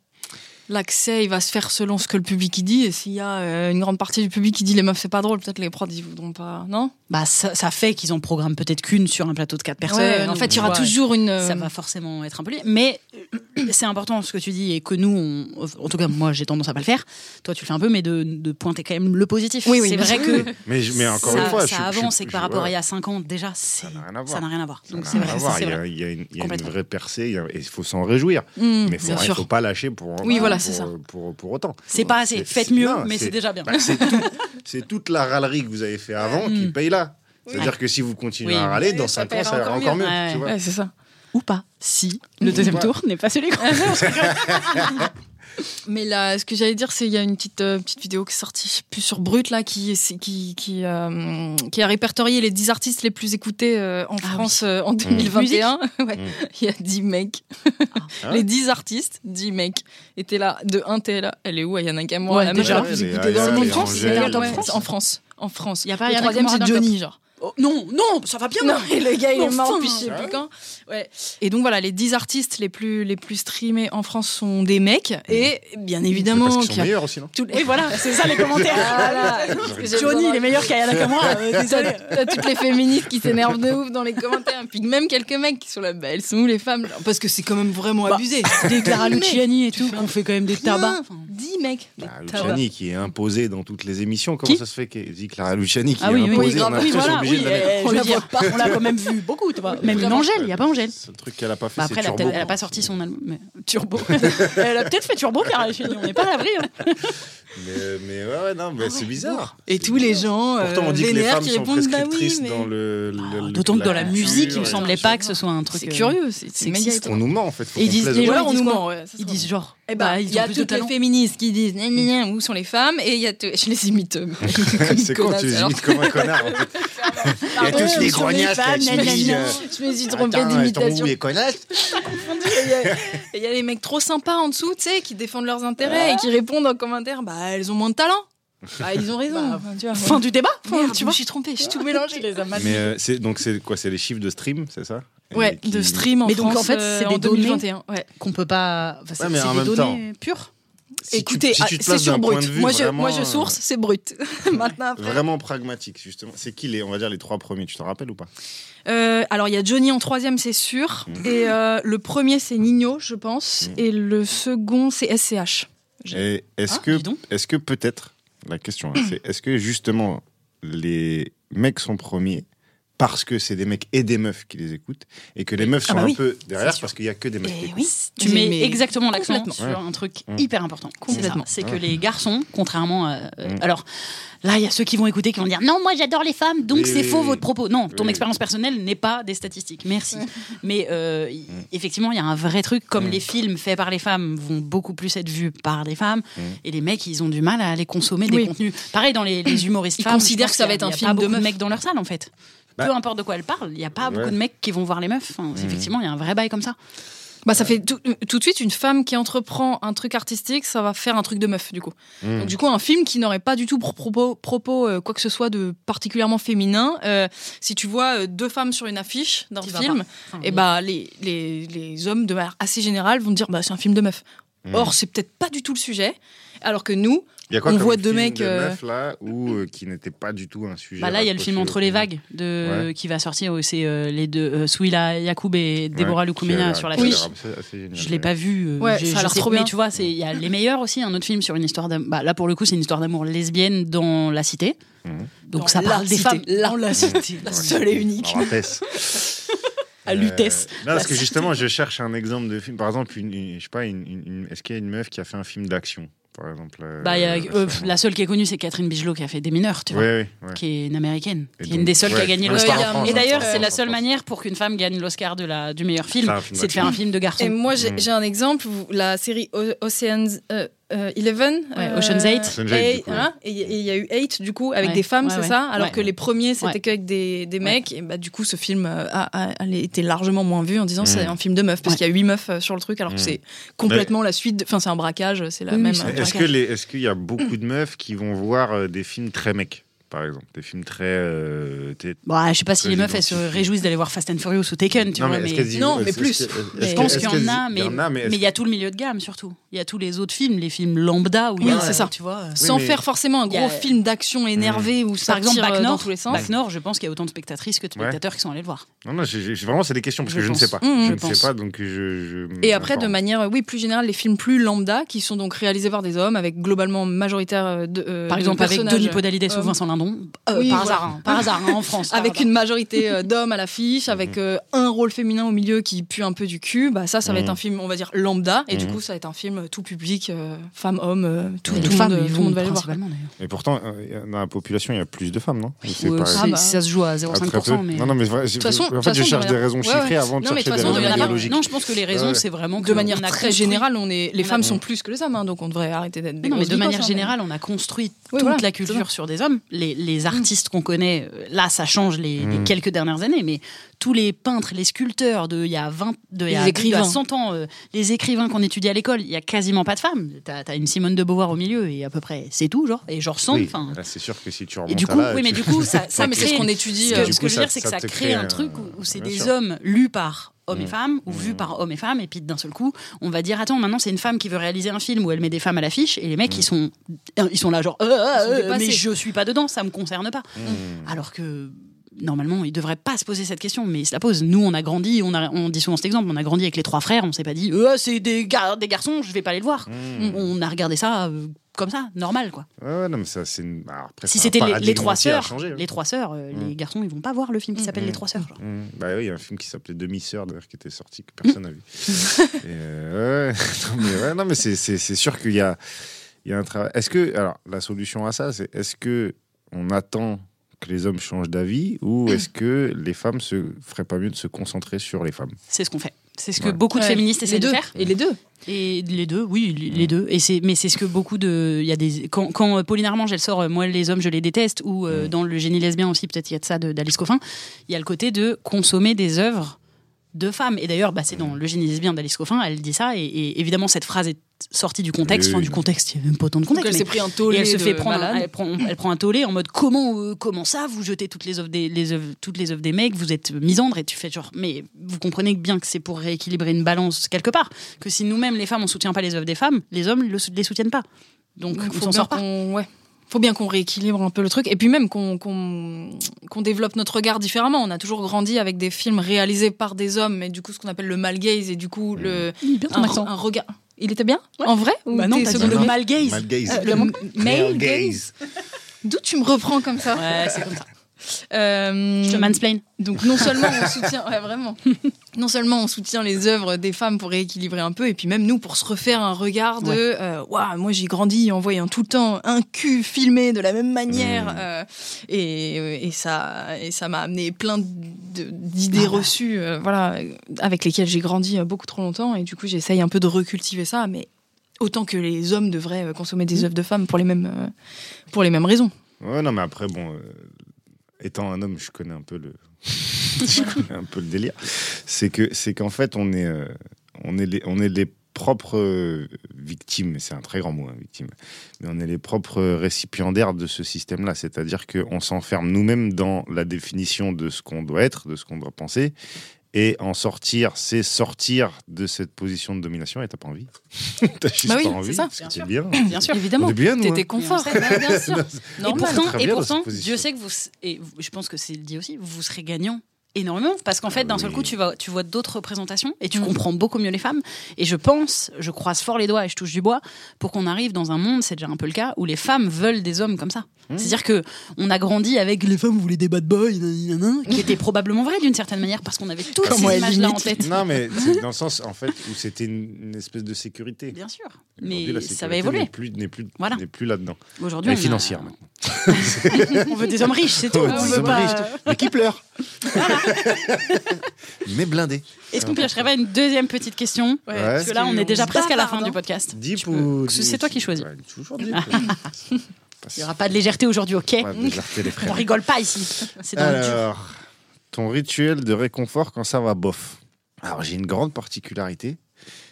L'accès, il va se faire selon ce que le public y dit. Et s'il y a euh, une grande partie du public qui dit les meufs, c'est pas drôle, peut-être les prods, ils voudront pas. Non? Bah, ça, ça fait qu'ils en programment peut-être qu'une sur un plateau de quatre personnes. Ouais, En fait, il y aura toujours une. euh, Ça va forcément être un peu lié. Mais euh, c'est important ce que tu dis et que nous, on- en tout cas, moi, j'ai tendance à pas le faire. Toi, tu le fais un peu, mais de, de pointer quand même le positif. Oui, oui, c'est vrai que Mais, encore ça, une fois, ça je, avance et que par rapport à il y a 5 ans, déjà, c'est- n'a rien à voir. ça n'a rien à voir. Donc ça c'est n'a vrai, rien à ça, voir. c'est Il y a, une, vraie percée il et il faut s'en réjouir. mmh, mais il faut pas lâcher pour, Oui, voilà, pour, c'est ça. Pour, pour autant. C'est pas assez. C'est- Faites mieux, non, mais c'est déjà bien. bah, c'est tout- c'est toute la râlerie que vous avez fait avant qui Mm. paye là. C'est-à-dire que si vous continuez Oui. à râler, dans Oui, ça 5 ans, ça ira encore mieux. mieux. Ouais, tu vois. Ouais, c'est ça. Ou pas. Si le deuxième pas. tour n'est pas celui qu'on Mais là, ce que j'allais dire, c'est qu'il y a une petite, euh, petite vidéo qui est sortie, je sais plus sur Brut, là, qui, qui, qui, euh, qui a répertorié les 10 artistes les plus écoutés euh, en Ah France euh, en 2021. Ouais. Mm. Il y a 10 mecs. Ah. les 10 artistes, 10 mecs, étaient là. De 1, t'es là. Elle est où? Ayana Nakamura Ouais, la déjà, plus écoutée dans le est monde. en France, en France. en France. En France. Il y a pas Le Ayana le Johnny, genre? Oh, non, non, ça va bien. Non, et le gars, il est mort depuis je sais plus quand. Ouais. Et donc voilà, les 10 artistes les plus, les plus streamés en France sont des mecs. Et bien évidemment. parce qu'ils qu'il sont meilleurs aussi, non les- Oui, voilà, c'est ça les commentaires. J'ai Johnny, il est meilleur qu'Ayana Nakamura. euh, désolé. T'as toutes les féministes qui s'énervent de ouf dans les commentaires. Puis même quelques mecs qui sont là, bah, elles sont où les femmes? Parce que c'est quand même vraiment Bah, abusé. Des Clara. Luciani et tout, on fait quand même des tabacs. Enfin, 10 mecs. Bah, Des tabacs. Luciani qui est imposé dans toutes les émissions. Comment Qui ça se fait qu'elle dit Clara Luciani qui Ah est oui, oui, imposée oui, On a oui, obligé oui, de la mettre. euh, On la veux dire, voit pas. on l'a quand même vu beaucoup, tu vois. Même une. Angèle, il y a pas Angèle. Ce truc qu'elle a pas fait, Bah c'est après, elle a, Turbo. peut-être- elle a pas sorti son album. mais- Turbo. elle a peut-être fait Turbo, Clara Luciani. On n'est pas à l'abri. hein. Mais, mais ouais, non, mais c'est bizarre. Et C'est tous les gens euh, Pourtant, on dit que les femmes qui sont répondent bah oui, mais dans le. le- Ah, D'autant que dans la musique, il me et- semblait pas que ce soit un truc. c'est euh, curieux, c'est c'est méga On nous ment en fait. Ils disent- on nous ment. Ils se disent genre. Eh ben, bah, il y a toutes les féministes qui disent gna, gna, gna, où sont les femmes et il y a je les imite euh, C'est con, tu les imites comme un connard. en fait. Il y a tous les grognasses qui euh, Je me suis trompée d'imitation. les connasses Et il y a- et il y, a les mecs trop sympas en dessous, tu sais, qui défendent leurs intérêts et qui répondent en commentaire bah elles ont moins de talent. Bah ils ont raison. Bah, tu vois, Fin du débat. Merde, tu je vois. me suis trompée, j'ai tout mélangé. Mais euh, c'est donc c'est quoi C'est les chiffres de stream, c'est ça? Ouais, qui- de stream en Mais donc, France en fait, euh, c'est en des données 2021. Ouais. Qu'on peut pas. Enfin, c'est Ouais, des données pures. Si Écoutez, si ah, c'est sur brut. vue Moi je, vraiment, moi je euh, source, c'est brut. Maintenant après. Vraiment pragmatique, justement. C'est qui les, on va dire les trois premiers? Tu t'en rappelles ou pas? Euh, alors il y a Johnny en troisième, c'est sûr. Mhm. Et euh, le premier c'est Nino, je pense. Mhm. Et le second c'est SCH. Et est-ce Ah, que, est-ce que peut-être, la question, hein, c'est est-ce que justement les mecs sont premiers parce que c'est des mecs et des meufs qui les écoutent et que les meufs Ah sont bah un peu derrière parce qu'il y a que des mecs qui Eh oui, tu mets mais exactement l'accent complètement. sur Ouais. un truc Mm. hyper important. Complètement. C'est ça. C'est que Ouais. les garçons, contrairement à. euh, Mm. Alors, là, il y a ceux qui vont écouter qui vont dire Non, moi j'adore les femmes, donc Oui, c'est oui, faux oui. votre propos. Non, ton expérience personnelle n'est pas des statistiques. Merci. Mais euh, y- effectivement, il y a un vrai truc. Comme Mm. les films faits par les femmes vont beaucoup plus être vus par des femmes, Mm. et les mecs, ils ont du mal à aller consommer des contenus. Pareil dans les, les humoristes Ils femmes. considèrent que ça va être un film de mecs dans leur salle, en fait. Bah. Peu importe de quoi elle parle, il n'y a pas Ouais. beaucoup de mecs qui vont voir les meufs. Enfin, Mm. Effectivement, il y a un vrai bail comme ça. Bah ça fait tout, tout de suite une femme qui entreprend un truc artistique, ça va faire un truc de meuf du coup. Mmh. Donc du coup un film qui n'aurait pas du tout pour propos, propos euh, quoi que ce soit de particulièrement féminin. euh, si tu vois euh, deux femmes sur une affiche d'un film. Enfin, et bah les, les, les hommes de manière assez générale vont dire bah c'est un film de meuf. Mmh. Or c'est peut-être pas du tout le sujet. Alors que nous, Il y a quoi on comme voit deux film mecs, de euh, meufs, là où euh, qui n'était pas du tout un sujet. Bah là, il y a le film Entre les vagues de Ouais. qui va sortir. où C'est euh, les deux euh, Souila Yacoub et Deborah Ouais, sur qui a l'affiche. l'air assez- assez génial, Je l'ai pas vu. euh, Ouais, ça je sais- trop mais bien. tu vois, il y a les meilleurs aussi, un autre film sur une histoire d'amour. Bah, là pour le coup, c'est une histoire d'amour lesbienne dans la cité. Mhm. Donc Dans ça la parle des cité. femmes. Dans la cité. La seule et unique. À Lutèce. Euh, non, parce que justement, je cherche un exemple de film. Par exemple, une, une- je sais pas, une, une- une- est-ce qu'il y a une meuf qui a fait un film d'action, par exemple euh, Bah, il y a- euh, la seule qui est connue, c'est Catherine Bigelow qui a fait Des mineurs, tu vois. Ouais. Qui est une américaine, Et qui est une des seules qui a gagné l'Oscar. Et d'ailleurs, c'est la seule manière pour qu'une femme gagne l'Oscar de la du meilleur film, c'est de faire un film de garçon. Et moi, j'ai un exemple. La série Ocean's euh, euh, Eleven, Ouais, Ocean's Eight. Ocean's hein, et il y a eu Eight du coup avec Ouais, des femmes, ouais, c'est ouais. ça. Alors Ouais. que les premiers c'était Ouais. qu'avec des, des mecs. Et bah du coup, ce film euh, a, a- a été largement moins vu en disant Mm. c'est un film de meufs parce Ouais. qu'il y a huit meufs euh, sur le truc, alors que Mm. c'est complètement la suite. de- Enfin, c'est un braquage, c'est la Oui, même. euh. Est-ce qu'il y a beaucoup de meufs qui vont voir euh, des films très mecs, par exemple, des films très, euh, Bon, je sais pas si les meufs elles se réjouissent d'aller voir Fast and Furious ou Taken, tu Non, vois. mais Non, mais plus. Je pense qu'il y en a, mais il y a tout le milieu de gamme surtout. Il y a tous les autres films, les films lambda où il y Oui, a, c'est ça. tu vois. euh, Sans mais- faire forcément un gros a- film d'action énervé ça Par exemple, tire, Bac dans Nord, tous les sens. Bac Nord, je pense qu'il y a autant de spectatrices que de Ouais. spectateurs qui sont allés le voir. Non, non, j'ai- vraiment, c'est des questions parce Je que je ne sais pas. Mmh, je je ne sais pas, donc je. Et après, de manière, oui, plus générale, les films plus lambda, qui sont donc réalisés par des hommes, avec globalement majoritaire euh, de. euh, Par exemple, avec personnages, Denis Podalides ou Vincent Euh, oui, par voilà. hasard, hein, par hasard, hein, en France. Avec hasard. une majorité euh, d'hommes à l'affiche, avec euh, un rôle féminin au milieu qui pue un peu du cul, bah ça, ça va Mhm. être un film, on va dire lambda, et du Mhm. coup, ça va être un film tout public, euh, femmes, hommes, euh, tout, le femmes, monde, tout le monde va aller voir. Et pourtant, euh, dans la population, il y a plus de femmes, non? C'est- bah. Ça se joue à Ah, très 0,5%. peu. Mais... Non, non, mais vrai, De toute façon- en fait, je cherche de des raisons chiffrées avant de Non, mais de chercher toute des raisons. Non, je pense que les raisons, c'est vraiment que De manière très générale, on est, les femmes sont plus que les hommes, hein, donc on devrait arrêter d'être des Non, mais de manière hein, générale, on a construit toute la culture sur des hommes. Les, les artistes qu'on connaît, euh, là, ça change les, les Mm. quelques dernières années, mais tous les peintres, les sculpteurs de il y a 20, de, il y a, écrivains. de- il y a 100 ans, euh, les écrivains qu'on étudie à l'école, il y a quasiment pas de femmes. T'as as une Simone de Beauvoir au milieu et à peu près c'est tout, genre, et genre 100. Oui, enfin, là, c'est sûr que si tu remontes et du à coup, là, oui, mais tu- du coup, ça, ça mais c'est crée ce qu'on étudie. Ce euh, que, du ce coup, que je veux dire, c'est que ça crée un un- truc où, où c'est des sûr. hommes lus par hommes et Mm. femmes ou vus Mm. par hommes et femmes, et puis d'un seul coup, on va dire attends, maintenant c'est une femme qui veut réaliser un film où elle met des femmes à l'affiche, et les mecs Mm. ils sont ils sont là genre euh, euh, sont euh, mais je suis pas dedans, ça me concerne pas. Hmm. Alors que normalement, ils devraient pas se poser cette question, mais ils se la posent. Nous, on a grandi, on, a, on dit souvent cet exemple, on a grandi avec les trois frères, on s'est pas dit, euh, c'est des, gar- des garçons, je vais pas aller le voir. On a regardé ça euh, comme ça, normal quoi. Ouais, ouais, non, mais ça, c'est une- alors, après, si c'était les, les paradigme trois entier à sœurs, changer, hein. les trois sœurs, euh, Mm. les garçons, ils vont pas voir le film qui s'appelle Mm. Les trois sœurs. genre. Bah oui, il y a un film qui s'appelait Demi-sœur d'ailleurs qui était sorti que personne n'a vu. Et, euh, ouais, non, mais, ouais, non, mais c'est, c'est, c'est sûr qu'il y a, il y a un travail. Est-ce que, alors, la solution à ça, c'est est-ce que on attend que les hommes changent d'avis ou est-ce que les femmes se feraient pas mieux de se concentrer sur les femmes? C'est ce qu'on fait. C'est ce que Ouais. beaucoup de Ouais, féministes essaient de deux. faire. Et les deux. Et les deux, oui, les, deux. Et c'est, mais c'est ce que beaucoup de, il y a des, quand, quand euh, Pauline Armange elle sort, euh, moi les hommes je les déteste, ou euh, dans le génie lesbien aussi peut-être il y a de ça d'Alice Coffin, il y a le côté de consommer des œuvres de femmes. Et d'ailleurs, bah, c'est dans le génie lesbien d'Alice Coffin, elle dit ça. Et, et évidemment cette phrase est sortie du contexte, Oui, enfin oui. du contexte, il y a même pas autant de Donc contexte. elle s'est pris un tollé elle se fait prendre, un- elle prend, elle prend un tollé en mode comment, euh, comment ça, vous jetez toutes les œuvres des, les œuvres, toutes les œuvres des mecs, vous êtes misandre et tu fais genre, mais vous comprenez bien que c'est pour rééquilibrer une balance quelque part, que si nous-mêmes les femmes on soutient pas les œuvres des femmes, les hommes ne les soutiennent pas. Donc Donc, on faut s'en sort pas. qu'on- ouais. Faut bien qu'on rééquilibre un peu le truc et puis même qu'on qu'on qu'on développe notre regard différemment. On a toujours grandi avec des films réalisés par des hommes, mais du coup ce qu'on appelle le male gaze et du coup le un, un regard. Il était bien Ouais. en vrai ou Bah non, t'as dit le mal gaze. Mal gaze. Euh, le male gaze. D'où tu me reprends comme ça Ouais, c'est comme ça. Euh, Je te mansplain. Donc non seulement on soutient, ouais, vraiment, non seulement on soutient les œuvres des femmes pour rééquilibrer un peu, et puis même nous pour se refaire un regard de, Ouais. euh, Ouah, moi j'ai grandi en voyant tout le temps un cul filmé de la même manière, Mmh. euh, et, et ça, et ça m'a amené plein d'idées Ah reçues, euh, voilà, avec lesquelles j'ai grandi beaucoup trop longtemps, et du coup j'essaye un peu de recultiver ça, mais autant que les hommes devraient consommer des œuvres de femmes pour les mêmes, pour les mêmes raisons. Ouais, non, mais après, bon, euh, étant un homme, je connais un peu le, un peu le délire. C'est que, c'est qu'en fait, on est, euh, on est les, on est les propres euh, victimes. C'est un très grand mot, hein, victime. Mais on est les propres récipiendaires de ce système-là. C'est-à-dire qu'on s'enferme nous-mêmes dans la définition de ce qu'on doit être, de ce qu'on doit penser. Et en sortir, c'est sortir de cette position de domination et t'as pas envie. t'as juste Bah oui, pas envie. ça. parce Bien sûr. bien. Bien sûr. Évidemment. T'étais hein. confort. Bah, bien sûr. Et pourtant, et. Dieu sait que vous, et je pense que c'est le dit aussi, vous serez gagnant énormément parce qu'en fait d'un seul coup tu vas tu vois d'autres représentations et tu Mm. comprends beaucoup mieux les femmes et je pense je croise fort les doigts et je touche du bois pour qu'on arrive dans un monde c'est déjà un peu le cas où les femmes veulent des hommes comme ça Mmh. c'est à dire que on a grandi avec les femmes voulaient des bad boys qui était probablement vrai d'une certaine manière parce qu'on avait toutes Comment ces images là en tête Non, mais c'est dans le sens, en fait, où c'était une, une espèce de sécurité. bien sûr Aujourd'hui, mais la ça va évoluer N'est plus, n'est plus, Voilà. n'est plus là-dedans. aujourd'hui Et on a- financière, maintenant. on veut des hommes riches c'est tout on des veut hommes pas- riches. Mais qui pleure Mais blindé. est-ce qu'on piocherait pas une deuxième petite question? Ouais, Parce que là, on est déjà presque à la fin du podcast. Deep ou. C'est toi qui choisis. Ouais, toujours deep. Il n'y aura pas de légèreté aujourd'hui, ok? Ouais, légèreté, les On rigole pas ici. C'est dans le dur. Alors, ton rituel de réconfort quand ça va bof? Alors, j'ai une grande particularité,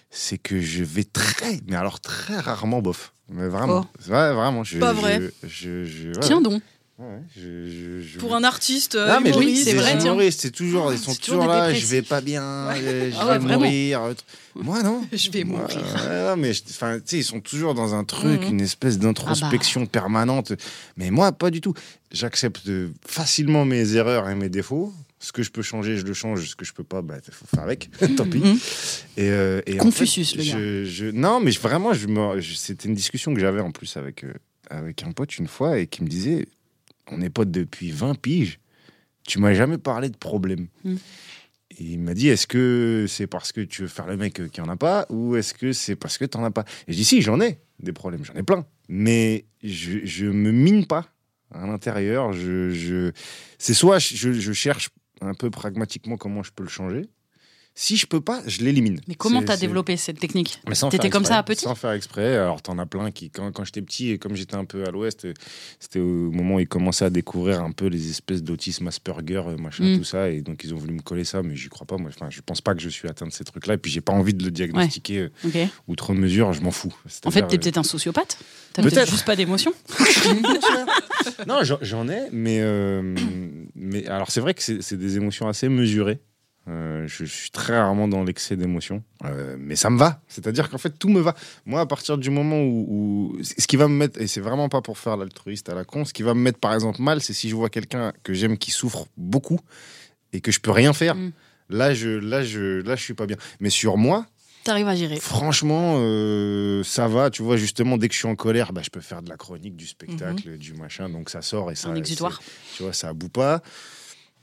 c'est que je vais très, mais alors très rarement bof. Mais vraiment, ouais, vraiment. Je, Pas vrai. Je, je- ouais, Tiens donc. ouais, je- Pour un artiste, euh, Ah, mais oui, c'est vrai, c'est toujours, ils sont toujours là. Je vais pas bien, je Ah vais mourir. Moi non. Je vais Moi, mourir. non, mais enfin, tu sais, ils sont toujours dans un truc, Mhm. une espèce d'introspection permanente. Mais moi, pas du tout. J'accepte euh, facilement mes erreurs et mes défauts. Ce que je peux changer, je le change. Ce que je peux pas, bah, faut faire avec. Tant pis. Mhm. Et, euh, et en Confucius, fait, le gars. je- je- non, mais vraiment, je me- je- c'était une discussion que j'avais en plus avec, euh, avec un pote une fois et qui me disait On est potes depuis 20 piges. Tu m'as jamais parlé de problème. Mm. Et il m'a dit Est-ce que c'est parce que tu veux faire le mec qui en a pas ou est-ce que c'est parce que tu en as pas? Et je dis Si, j'en ai des problèmes, j'en ai plein. Mais je, je me mine pas à l'intérieur. Je, je... C'est soit je, je cherche un peu pragmatiquement comment je peux le changer. Si je peux pas, je l'élimine. Mais comment t'as développé cette technique T'étais comme ça à petit Sans faire exprès. Alors, t'en as plein qui, quand, quand j'étais petit et comme j'étais un peu à l'ouest, euh, c'était au moment où ils commençaient à découvrir un peu les espèces d'autisme Asperger, euh, machin, Mm. tout ça. Et donc, ils ont voulu me coller ça, mais j'y crois pas. Moi, enfin, je pense pas que je suis atteint de ces trucs-là. Et puis, j'ai pas envie de le diagnostiquer euh, Ok. outre mesure. Je m'en fous. En fait, t'es euh, peut-être un sociopathe. T'as peut-être juste pas d'émotion. non, j'en- j'en ai, mais, euh, mais alors c'est vrai que c'est des émotions assez mesurées. Euh, je, je suis très rarement dans l'excès d'émotions, Euh, mais ça me va. C'est-à-dire qu'en fait tout me va. Moi, à partir du moment où, où- ce qui va me mettre, et c'est vraiment pas pour faire l'altruiste à la con, ce qui va me mettre par exemple mal, c'est si je vois quelqu'un que j'aime qui souffre beaucoup et que je peux rien faire. Mm. Là, je, là, je, là, je suis pas bien. Mais sur moi, T'arrives à gérer. Franchement, euh, ça va. Tu vois, justement, dès que je suis en colère, bah, je peux faire de la chronique, du spectacle, du machin. Donc ça sort et ça. Un exutoire. Tu vois, ça aboue pas.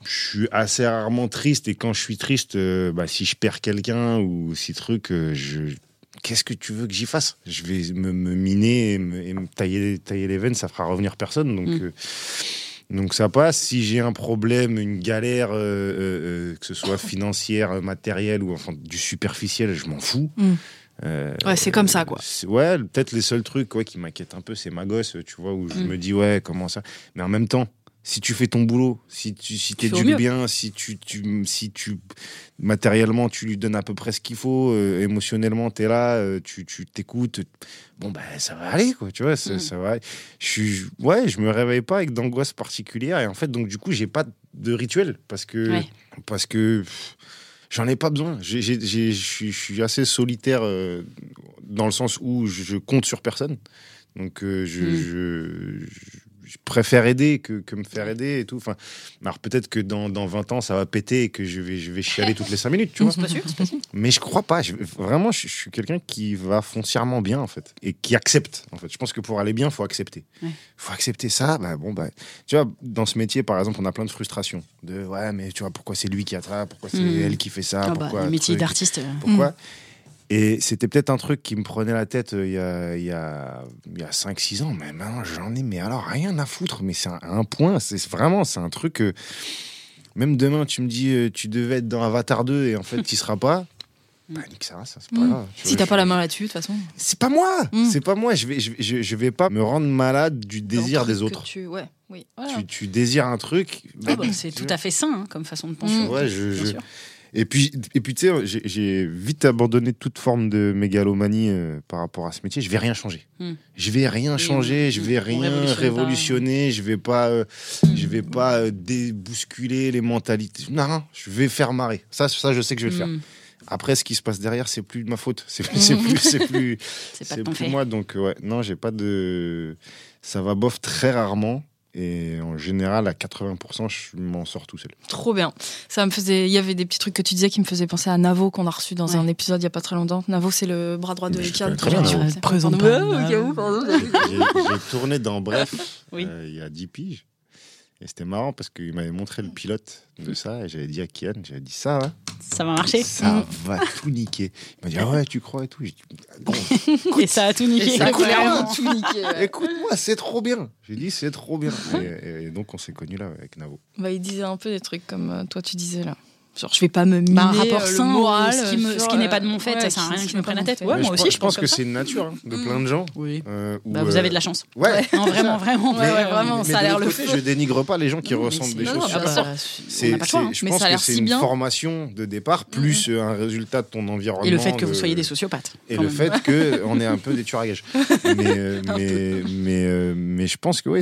Je suis assez rarement triste et quand je suis triste, euh, bah, si je perds quelqu'un ou si truc, euh, je. Qu'est-ce que tu veux que j'y fasse? Je vais me, me miner et me, et me tailler, tailler les veines, ça fera revenir personne. Donc, euh, donc ça passe. Si j'ai un problème, une galère, euh, euh, euh, que ce soit financière, matérielle ou enfin du superficiel, je m'en fous. Mm. Euh, Ouais, c'est comme ça, quoi. Ouais, peut-être les seuls trucs ouais, qui m'inquiètent un peu, c'est ma gosse, tu vois, où je Mm. me dis, ouais, comment ça Mais en même temps, si tu fais ton boulot, si tu si t'éduques mieux. bien, si tu, tu, si tu matériellement tu lui donnes à peu près ce qu'il faut, euh, émotionnellement tu es là, euh, tu tu t'écoutes, bon ben ça va aller quoi, tu vois, ça, Mm. ça va. aller. Je suis ouais, je me réveille pas avec d'angoisse particulière et en fait donc du coup j'ai pas de rituel parce que Ouais. parce que j'en ai pas besoin. Je suis- assez solitaire euh, dans le sens où je, je compte sur personne. Donc euh, je, Mm. je, je- je préfère aider que, que me faire aider et tout. Enfin, alors peut-être que dans, dans 20 ans ça va péter et que je vais, je vais chialer toutes les 5 minutes, tu vois. C'est pas sûr, c'est pas sûr. Mais je crois pas. Je- vraiment, je, je suis quelqu'un qui va foncièrement bien en fait et qui accepte. En fait, je pense que pour aller bien, faut accepter. Ouais. Faut accepter ça. Bah bon bah, tu vois, dans ce métier, par exemple, on a plein de frustrations. De ouais, mais tu vois, pourquoi c'est lui qui a ça Pourquoi c'est Mm. elle qui fait ça? Ah bah, Pourquoi le métier d'artiste. euh, Pourquoi? Et c'était peut-être un truc qui me prenait la tête euh, il y a, il y a, il y a 5-6 ans, mais maintenant j'en ai, mais alors rien à foutre, mais c'est un, un point, c'est vraiment, c'est un truc que même demain tu me dis euh, tu devais être dans Avatar 2 et en fait tu seras pas, bah nique ça, ça c'est pas Mm. grave. Tu Si t'as pas la main là-dessus, de toute façon. C'est pas moi, Mm. c'est pas moi, je vais, je, vais- je, je vais pas me rendre malade du désir des autres. tu- Ouais, oui. Voilà. Tu, tu désires un truc, ah bah, c'est tu tout à fait sain hein, comme façon de penser. Mm. Ouais, je, Bien sûr. Et puis, et puis tu sais, j'ai- vite abandonné toute forme de mégalomanie euh, par rapport à ce métier. Je vais rien changer. Hmm. Je vais rien changer. on- Je vais on rien pas. révolutionner. Je vais pas, euh, je vais pas euh, débousculer les mentalités. Non, non, je vais faire marrer. Ça, ça, je sais que je vais le faire. Hmm. Après, ce qui se passe derrière, c'est plus de ma faute. C'est plus, c'est plus, C'est pas c'est plus moi. Donc, ouais, non, j'ai pas de. Ça va bof très rarement. Et en général, à 80%, je m'en sors tout seul. Trop bien. Ça me faisait. Il y avait des petits trucs que tu disais qui me faisaient penser à Navo qu'on a reçu dans Ouais. un épisode il y a pas très longtemps. Navo, c'est le bras droit de je connais très bien, c'est- Présente pas. J'ai j'ai tourné dans Bref Oui. euh, il y a 10 piges. Et c'était marrant parce qu'il m'avait montré le pilote de ça. Et j'avais dit à Kian, j'avais dit ça, hein, Ça va marcher. ça va tout niquer. Il m'a dit, ah ouais, tu crois et tout. J'ai dit, Gros, Et ça a tout niqué. Et ça a Vraiment. clairement tout niqué. ouais. écoute-moi, c'est trop bien. J'ai dit, c'est trop bien. Et, et- et donc, on s'est connus là avec Navo. Bah, il disait un peu des trucs comme euh, toi tu disais là. Genre, je vais pas me miner Bah, un rapport euh, sain, moral, ce qui, me- sur, ce qui n'est euh, pas de mon fait, ouais, ça sert à rien que qui je me prenne la tête. Ouais, moi je, aussi, pense- je pense que c'est une nature hein, de Mm. plein de gens. Oui. euh, où, Bah, vous euh, avez de la chance. Ouais. Non, vraiment, vraiment. Ouais, ouais, vraiment, mais ça a l'air le feu. je dénigre pas les gens qui ressentent c'est- des choses bien bah, on C'est, hein. je pense que c'est une formation de départ, plus euh, un résultat de ton environnement. Et le fait que vous soyez des sociopathes. Et le fait qu'on est un peu des tueurs à gages. mais, euh, mais, euh, je pense que oui,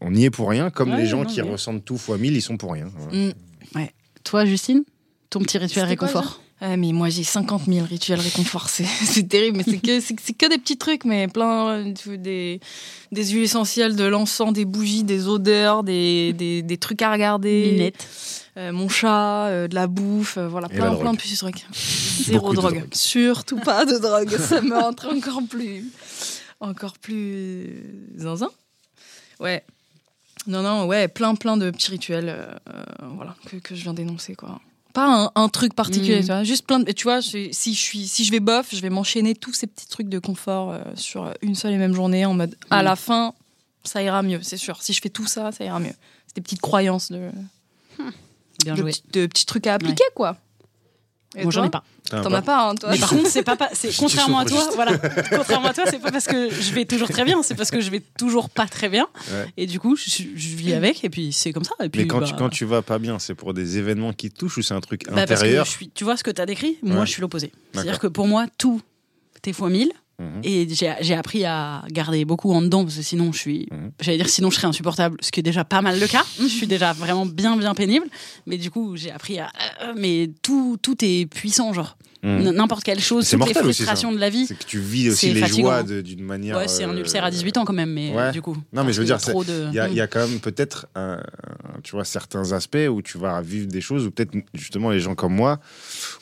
on y est pour rien, comme les gens qui ressentent tout fois mille, ils sont pour rien. Toi, Justine, ton petit rituel réconfort. Ouais, mais moi j'ai 50 000 rituels réconfort, c'est c'est terrible, mais c'est que, des petits trucs, mais plein euh, des, des huiles essentielles, de l'encens, des bougies, des odeurs, des, des, des trucs à regarder. Minette. Euh, mon chat, euh, de la bouffe, euh, voilà, Et plein, plein de petits trucs. Zéro drogue. drogue. Surtout pas de drogue, ça me rentre encore plus. Encore plus. zinzin. Ouais. Non, non, ouais, plein, plein de petits rituels, euh, euh, voilà, que, que je viens d'énoncer, quoi. Pas un, un truc particulier, Mm. tu vois, juste plein de. Tu vois, je- si je, suis, si je vais bof, je vais m'enchaîner tous ces petits trucs de confort euh, sur une seule et même journée en mode à Mm. la fin, ça ira mieux, c'est sûr. Si je fais tout ça, ça ira mieux. C'est des petites croyances de, Bien de, joué. petits- de petits trucs à appliquer, quoi. Et Moi, j'en ai pas. T'en as pas, hein, toi. Mais par contre, c'est pas, pas contrairement à toi, voilà. Contrairement à toi, c'est pas parce que je vais toujours très bien, c'est parce que je vais toujours pas très bien. Et du coup, je, vis mm. avec, et puis c'est comme ça. Et puis, Mais quand, bah tu, quand tu vas pas bien, c'est pour des événements qui te touchent ou c'est un truc bah, intérieur Tu vois ce que t'as décrit? Moi, je suis l'opposé. C'est-à-dire que pour moi, tout, t'es fois 1000. Et j'ai appris à garder beaucoup en dedans parce que sinon je suis, Mhm. j'allais dire sinon je serais insupportable, ce qui est déjà pas mal le cas. je suis déjà vraiment bien bien pénible, mais du coup j'ai appris à, euh, mais tout tout est puissant genre Mhm. N'importe quelle chose, C'est toutes les aussi, frustrations de la vie. C'est que tu vis aussi les fatigant. joies d'une manière. Ouais, c'est un euh, ulcère à 18 ans quand même, mais ouais. du coup. Non, mais je veux dire, trop de. Il y, a, il y a quand même peut-être, tu vois, certains aspects où tu vas vivre des choses où peut-être justement les gens comme moi.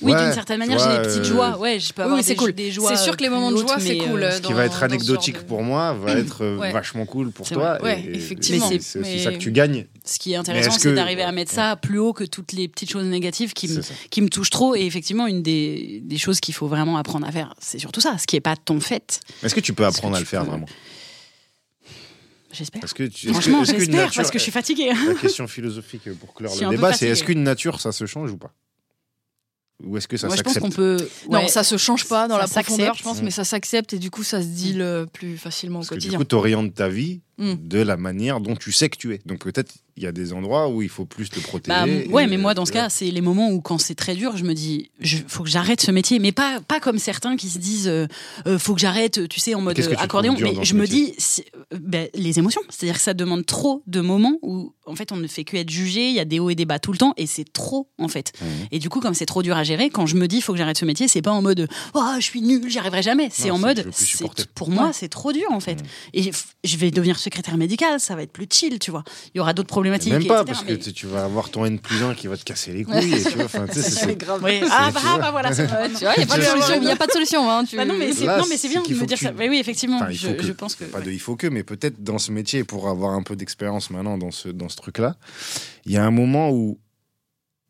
Oui, ouais, d'une certaine manière, j'ai des petites euh, joies. Ouais, je peux avoir oui, c'est des, cool. des joies. C'est sûr que les moments de joie, c'est mais, cool. euh, Ce qui dans- va être anecdotique de- pour moi va être euh, Ouais. vachement cool pour C'est toi. Ouais, et- effectivement. C'est c'est aussi Mais- ça que tu gagnes. Ce qui est intéressant, c'est que- d'arriver à mettre ça plus haut que toutes les petites choses négatives qui me, qui touchent trop. Et effectivement, une des, des choses qu'il faut vraiment apprendre à faire, c'est surtout ça. Ce qui est pas ton fait, Est-ce que tu peux apprendre à le faire vraiment? J'espère. Est-ce que tu- est-ce que- Franchement, j'espère nature- parce que je suis fatiguée. La question philosophique pour clore le débat, c'est est-ce qu'une nature ça se change ou pas? Ou est-ce que ça Moi, je pense s'accepte qu'on peut. Non, ça se change pas dans ça la profondeur, s'accepte. je pense, mais ça s'accepte et du coup, ça se deal euh, plus facilement au Parce que du quotidien. coup, tu orientes ta vie Mm. de la manière dont tu sais que tu es. Donc peut-être il y a des endroits où il faut plus te protéger. Bah, ouais, mais moi, dans ce cas, c'est les moments où, quand c'est très dur, je me dis, je, faut que j'arrête ce métier. Mais pas, pas comme certains qui se disent, euh, euh, faut que j'arrête, tu sais, en mode accordéon. Mais ce je me dis, euh, ben, les émotions. C'est-à-dire que ça demande trop de moments où, en fait, on ne fait que être jugé. Il y a des hauts et des bas tout le temps, et c'est trop, en fait. Mhm. Et du coup, comme c'est trop dur à gérer, quand je me dis, faut que j'arrête ce métier, c'est pas en mode, oh, je suis nul, j'y arriverai jamais. C'est en mode, pour moi, c'est trop dur, en fait. Mhm. Et je vais devenir secrétaire médical, ça va être plus chill, tu vois. Il y aura d'autres problématiques. Même pas, etc., parce que mais- tu- tu vas avoir ton N plus 1 qui va te casser les couilles. et tu vois, c'est- c'est- grave. Oui. Ah, bah, tu vois. bah, voilà, il n'y a pas de solution. Il y a pas de solution. Hein, tu... Bah non, mais c'est Là, non, mais c'est c'est bien de me faut dire ça. Oui, effectivement. Enfin, je, faut que- je pense que. Pas de il faut que, mais peut-être dans ce métier, pour avoir un peu d'expérience maintenant dans ce, dans ce truc-là, il y a un moment où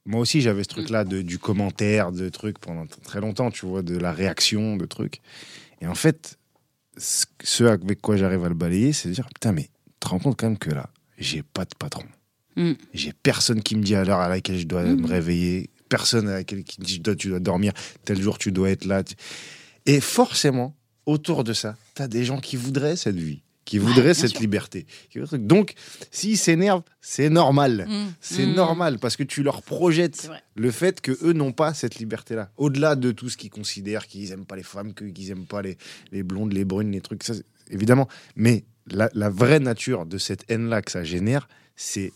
moi aussi j'avais ce truc-là de, du commentaire, de trucs pendant très longtemps, tu vois, de la réaction, de trucs. Et en fait, ce, avec quoi j'arrive à le balayer, c'est de dire putain, mais tu te rends compte quand même que là, j'ai pas de patron. Mm. J'ai personne qui me dit à l'heure à laquelle je dois Mm. me réveiller, personne à laquelle qui me dit Dois- tu dois dormir, tel jour tu dois être là. Et forcément, autour de ça, tu as des gens qui voudraient cette vie, qui voudrait bien cette sûr. liberté. Donc, s'ils s'énervent, c'est normal. Mm. C'est Mm. normal parce que tu leur projettes le fait que eux n'ont pas cette liberté-là. Au-delà de tout ce qu'ils considèrent, qu'ils aiment pas les femmes, qu'ils aiment pas les, les blondes, les brunes, les trucs, ça, évidemment. Mais la, la vraie nature de cette haine-là que ça génère, c'est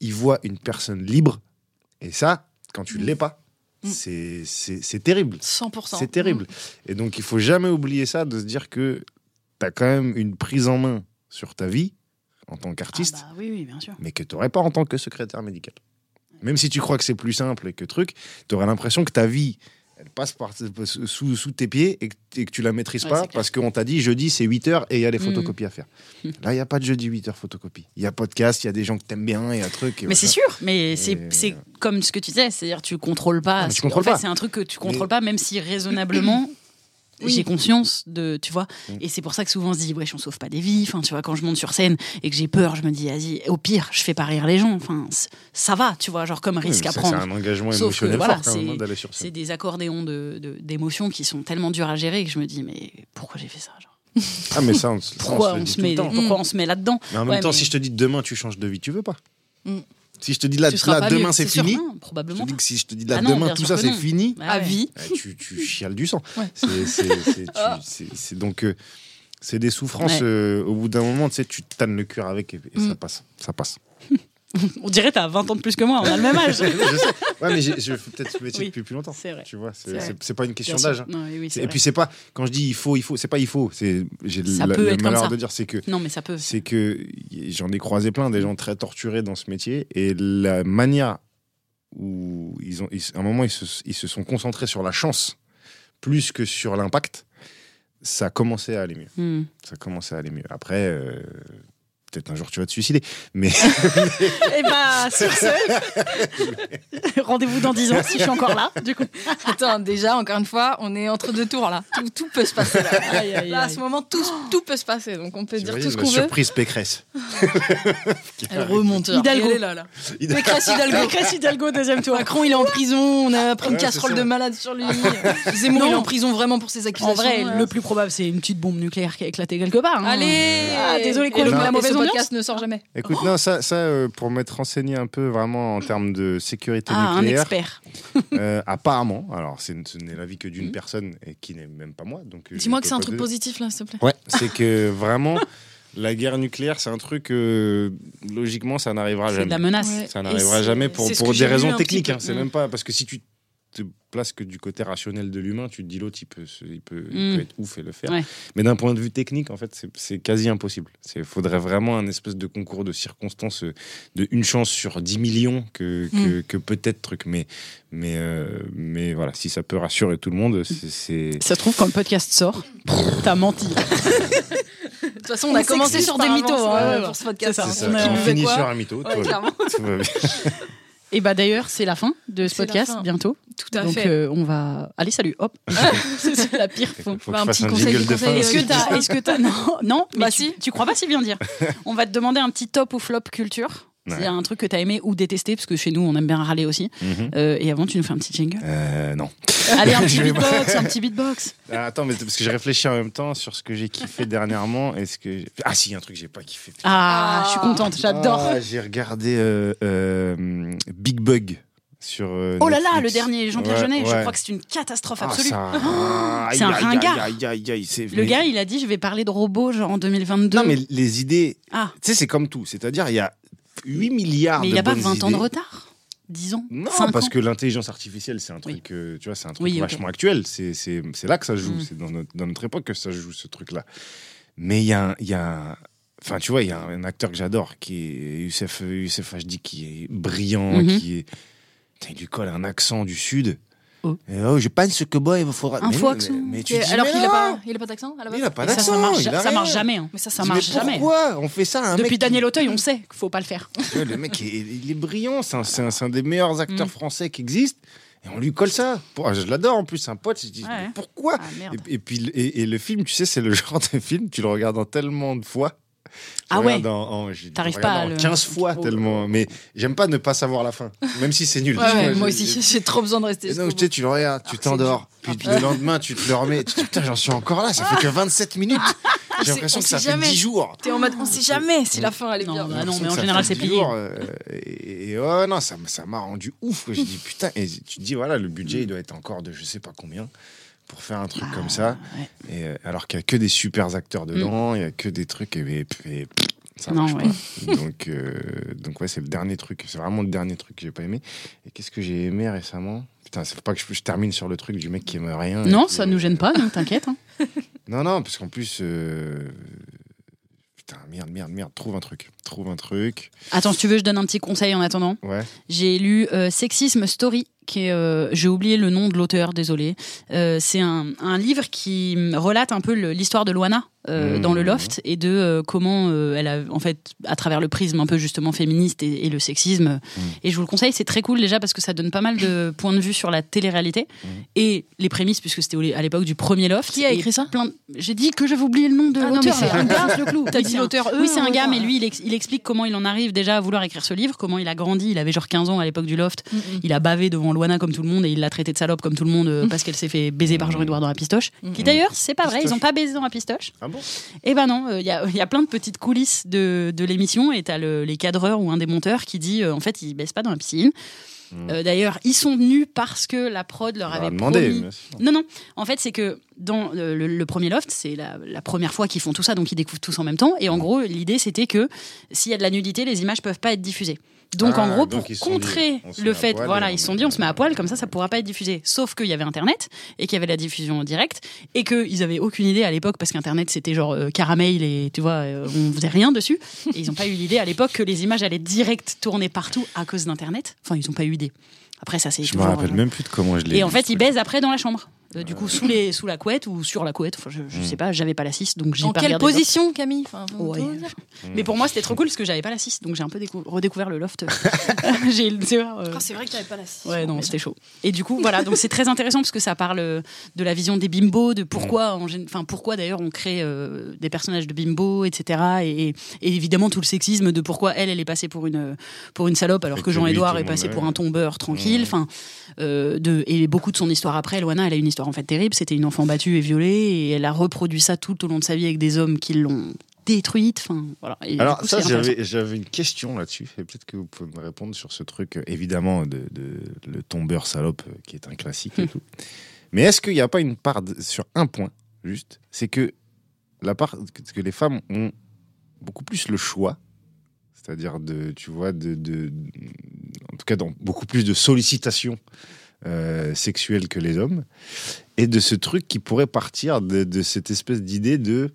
ils voient une personne libre et ça, quand tu Mm. l'es pas, c'est terrible. 100%. C'est terrible. Et donc, il faut jamais oublier ça, de se dire que tu as quand même une prise en main sur ta vie en tant Ah qu'artiste, bah oui, oui, bien sûr. mais que tu n'aurais pas en tant que secrétaire médical. Même si tu crois que c'est plus simple et que truc, tu aurais l'impression que ta vie, elle passe par, sous, sous tes pieds et que, et que tu la maîtrises Ouais, pas parce qu'on t'a dit jeudi c'est 8 heures et il y a les Mhm. photocopies à faire. Là, il n'y a pas de jeudi 8 heures photocopie. Il y a podcast, il y a des gens que t'aimes bien, il y a un truc. et Mais c'est sûr, mais c'est Et- c'est comme ce que tu disais, c'est-à-dire tu contrôles pas. Non, mais tu contrôles en fait, pas. c'est un truc que tu contrôles Mais- pas, même si raisonnablement. Oui. J'ai conscience de, tu vois, Mm. et c'est pour ça que souvent on se dit, wesh, on sauve pas des vies. Enfin, tu vois, quand je monte sur scène et que j'ai peur, je me dis, vas-y, au pire, je fais pas rire les gens. Enfin, ça va, tu vois, genre comme risque à ça, prendre. C'est un engagement Sauf que, émotionnel voilà, fort hein, d'aller sur C'est des accordéons de- de- d'émotions qui sont tellement durs à gérer que je me dis, mais pourquoi j'ai fait ça genre? Ah, mais ça, on, ça, Pourquoi, on se met, pourquoi on se met là-dedans? Mais en même Ouais, temps, mais- si je te dis demain tu changes de vie, tu veux pas. Mm. Si je te dis là, là demain c'est sûr, fini, je probablement te dis que si je te dis là Ah non, demain tout sûr ça c'est fini, À ouais. vie. eh, tu, tu chiales du sang. Ouais. C'est- Ah. c'est- donc euh, c'est des souffrances. Ouais. euh, au bout d'un moment, tu sais, tu tannes le cœur avec et, et ça Mm. passe, ça passe. On dirait t'as 20 ans de plus que moi, on a le même âge. je sais. Ouais, mais je fais peut-être ce métier Oui. depuis plus longtemps. C'est vrai. Tu vois, C'est pas une question d'âge. hein. Oui, Et puis c'est pas quand je dis il faut, il faut, c'est pas il faut. C'est j'ai le malheur de dire c'est que Non, mais ça peut. c'est que j'en ai croisé plein des gens très torturés dans ce métier et la manière où ils ont ils- à un moment ils se, ils se sont concentrés sur la chance plus que sur l'impact ça commençait à aller mieux Hmm. ça commençait à aller mieux après euh, peut-être un jour tu vas te suicider mais Eh bah, sur ce, rendez-vous dans 10 ans si je suis encore là, du coup. Attends, déjà, encore une fois, on est entre deux tours là. Tout, tout peut se passer là. Aïe, aïe, Là, à ce moment, tout, tout peut se passer. Donc, on peut dire tout ce qu'on veut. surprise Pécresse Elle remonte. Hidalgo. Elle est là, là. Pécresse Hidalgo. Pécresse Hidalgo, deuxième tour. Macron, il est en prison. On a pris une Ouais, casserole de malade sur lui. Zemmour, Non. il est en prison vraiment pour ses accusations. En vrai, là. le plus probable, c'est une petite bombe nucléaire qui a éclaté quelque part. hein. Allez Ah, désolé, quoi, mets la et mauvaise podcast ne sort jamais. écoute non ça ça euh, pour m'être renseigné un peu vraiment en termes de sécurité Ah, un nucléaire expert. euh, apparemment alors c'est ce n'est l'avis que d'une Mhm. personne et qui n'est même pas moi donc euh, Dis-moi que c'est un pas truc te- positif là, s'il te plaît. Ouais, c'est que vraiment, la guerre nucléaire, c'est un truc, euh, logiquement, ça n'arrivera C'est de la jamais. menace. Ouais. Ça Et n'arrivera c'est- jamais pour, c'est ce pour que des j'ai lu raisons un petit techniques. peu. hein. C'est Mm. même pas parce que si tu te places que du côté rationnel de l'humain, tu te dis l'autre, il peut, il peut, il Mm. peut être ouf et le faire. Ouais. Mais d'un point de vue technique, en fait, c'est- c'est quasi impossible. Il faudrait vraiment un espèce de concours de circonstances, euh, de une chance sur 10 millions que, que, que peut-être truc. Mais, mais, euh, mais voilà, si ça peut rassurer tout le monde, c'est- c'est. Ça se trouve, quand le podcast sort, t'as menti. De toute façon, on a On commencé sur des mythos hein, ouais, ouais, pour ce podcast. ça. ça. on finit sur un mytho. Tout. Tout va bien. Et bah d'ailleurs, c'est la fin de ce podcast, bientôt. Tout à Donc fait. euh, on va. Allez, salut, hop. c'est la pire Il fin. faut Bah, un petit un conseil Est-ce que t'as. Non, non mais Bah, tu, si. tu crois pas si bien dire. On va te demander un petit top ou flop culture. Ouais. C'est un truc que t'as aimé ou détesté, parce que chez nous, on aime bien râler aussi. Mhm. Euh, et avant, tu nous fais un petit jingle? Euh, non. Allez, un petit Je beatbox, un petit beatbox. Ah, Attends, mais parce que j'ai réfléchi en même temps sur ce que j'ai kiffé dernièrement. Est-ce que ah si, il y a un truc que j'ai pas kiffé. putain. Ah, je suis contente, j'adore. Ah, j'ai regardé euh, euh, Big Bug sur. Oh là là, le dernier Jean-Pierre Ouais, Jeunet, je crois que c'est une catastrophe Ah, absolue. c'est un ringard. aïe, Le gars, il a dit je vais parler de robots genre en 2022. Non, mais les idées. Ah, Tu sais, c'est comme tout. C'est-à-dire, il y a 8 milliards mais de il n'y a pas bonnes 20 ans de idées. retard Disons Non, 5 parce ans. que l'intelligence artificielle, c'est un Oui. truc, euh, tu vois, c'est un truc Oui, vachement actuel. C'est, là que ça se joue. Mm. C'est dans notre, dans notre époque que ça se joue, ce truc-là. Mais il y a, y a Enfin, tu vois, il y a un, un acteur que j'adore, qui est Youssef, Youssef qui est brillant, Mhm. qui est... Putain, il lui colle un accent du Sud. Oh. Et, oh, je pense que bon, il faudra... Un mais, mais- tu dis, Alors qu'il a non pas, il a pas d'accent à la base Il a pas ça, d'accent. ça marche, il a ça rien. marche jamais. hein. Mais ça, Ça Mais marche jamais. Pourquoi on fait ça à un Depuis mec Daniel Auteuil, on sait qu'il faut pas le faire. Le mec, il, il est brillant. C'est un, des meilleurs acteurs Mm. français qui existent. Et on lui colle ça. Pour- je l'adore en plus, c'est un pote. Je dis, Ouais. mais pourquoi Ah et puis, et, et le film, tu sais, c'est le genre de film, tu le regardes en tellement de fois. Ah ouais. en- en- j'ai- T'arrives pas à en le- 15 fois Oh. tellement. Mais j'aime pas ne pas savoir la fin, même si c'est nul. Ouais, ouais, moi j'ai- aussi, j'ai trop besoin de rester. Donc, tu sais, tu le regardes, tu c'est t'endors. Puis le lendemain, tu te le remets. Tu te dis, putain, j'en suis encore là, ça fait que 27 minutes. J'ai l'impression on que ça fait jamais. 10 jours. T'es en mode, on sait jamais si la fin elle est Non, bien. bah J'ai non, mais en ça général, c'est 10 plié. jours, euh, et, et ouais, non, ça, ça m'a rendu ouf. Je dis putain, et tu te dis voilà, le budget il doit être encore de je sais pas combien pour faire un truc comme ça. Ah, ouais. Et, euh, alors qu'il y a que des super acteurs dedans, il y a que des trucs et, et- et- ça Non, marche ouais. pas. Donc, euh, donc ouais, c'est le dernier truc. C'est vraiment le dernier truc que j'ai pas aimé. Et qu'est-ce que j'ai aimé récemment? Putain, c'est pas que je, je termine sur le truc du mec qui aime rien. Non, ça nous gêne pas, donc t'inquiète. hein. Non, non, parce qu'en plus. euh, Putain, merde, merde, merde, trouve un truc. Trouve un truc. Attends, si tu veux, je donne un petit conseil en attendant. Ouais. J'ai lu euh, Sexisme Story, qui est, euh, j'ai oublié le nom de l'auteur, désolé. Euh, c'est un, un livre qui relate un peu l'histoire de Loana euh, Mmh. dans le loft et de euh, comment euh, elle a, en fait, à travers le prisme un peu justement féministe et, et le sexisme. Et je vous le conseille, c'est très cool déjà parce que ça donne pas mal de points de vue sur la télé-réalité et les prémices, puisque c'était à l'époque du premier loft. Qui a écrit ça de- J'ai dit que j'avais oublié le nom de Ah non, mais l'auteur. c'est un gars. Le clou. T'as dit l'auteur, Oui, c'est un gars, mais lui, il, ex- il explique comment il en arrive déjà à vouloir écrire ce livre, comment il a grandi. Il avait genre 15 ans à l'époque du loft. Il a bavé devant Loana comme tout le monde et il l'a traité de salope comme tout le monde euh, parce qu'elle s'est fait baiser par Jean-Edouard dans la pistoche. Qui d'ailleurs, c'est pas vrai, ils ont pas baisé dans la pistoche. Ah bon? Eh ben non, il y, a, y a plein de petites coulisses de, de l'émission et t'as le, les cadreurs ou un des monteurs qui dit euh, en fait ils baissent pas dans la piscine. Euh, D'ailleurs, ils sont venus parce que la prod leur avait demander. promis. Non, non. En fait, c'est que dans le, le- le premier loft, c'est la, la première fois qu'ils font tout ça, donc ils découvrent tous en même temps. Et en gros, l'idée, c'était que s'il y a de la nudité, les images peuvent pas être diffusées. Donc, Ah, en gros, donc pour dit, contrer le fait, poil voilà, ils se on sont dit, on se met à poil, comme ça, ça pourra pas être diffusé. Sauf qu'il y avait Internet et qu'il y avait la diffusion directe et qu'ils avaient aucune idée à l'époque parce qu'Internet c'était genre euh, caramel et tu vois, euh, on faisait rien dessus. Et ils ont pas eu l'idée à l'époque que les images allaient direct tourner partout à cause d'Internet. Enfin, ils ont pas eu idée. Après, ça c'est Je me rappelle euh, même plus de comment je l'ai. et en fait, ils baisent après dans la chambre. Euh, du coup, sous, les, sous la couette ou sur la couette. Enfin, je, je sais pas, j'avais pas la 6, donc j'ai Dans pas quelle regardé le loft. position, Camille Enfin, faut- Ouais. faut dire. Mais pour moi, c'était trop cool parce que j'avais pas la 6, donc j'ai un peu décou- redécouvert le loft. j'ai tu vois, euh, Ah, c'est vrai que t'avais pas la 6. Ouais, non, c'était chaud. Et du coup, voilà, donc c'est très intéressant parce que ça parle euh, de la vision des bimbos, de pourquoi, en gén- enfin, pourquoi d'ailleurs on crée euh, des personnages de bimbos, etc. Et, et évidemment tout le sexisme de pourquoi elle, elle est passée pour une pour une salope alors Et que que lui, Jean-Édouard tout le est passé pour un tombeur tranquille. Enfin, euh, de et beaucoup de son histoire après, Loana, elle a une histoire en fait terrible. C'était une enfant battue et violée et elle a reproduit ça tout au long de sa vie avec des hommes qui l'ont détruite. Enfin, voilà. Et du Alors coup, ça, j'avais une question là-dessus, et peut-être que vous pouvez me répondre sur ce truc, euh, évidemment, de, de- le tombeur salope, euh, qui est un classique et tout. Mais est-ce qu'il n'y a pas une part, de- sur un point, juste, c'est que la part, que, que les femmes ont beaucoup plus le choix, c'est-à-dire de, tu vois, de, de- en tout cas, dans beaucoup plus de sollicitations euh, sexuelles que les hommes, et de ce truc qui pourrait partir de, cette espèce d'idée de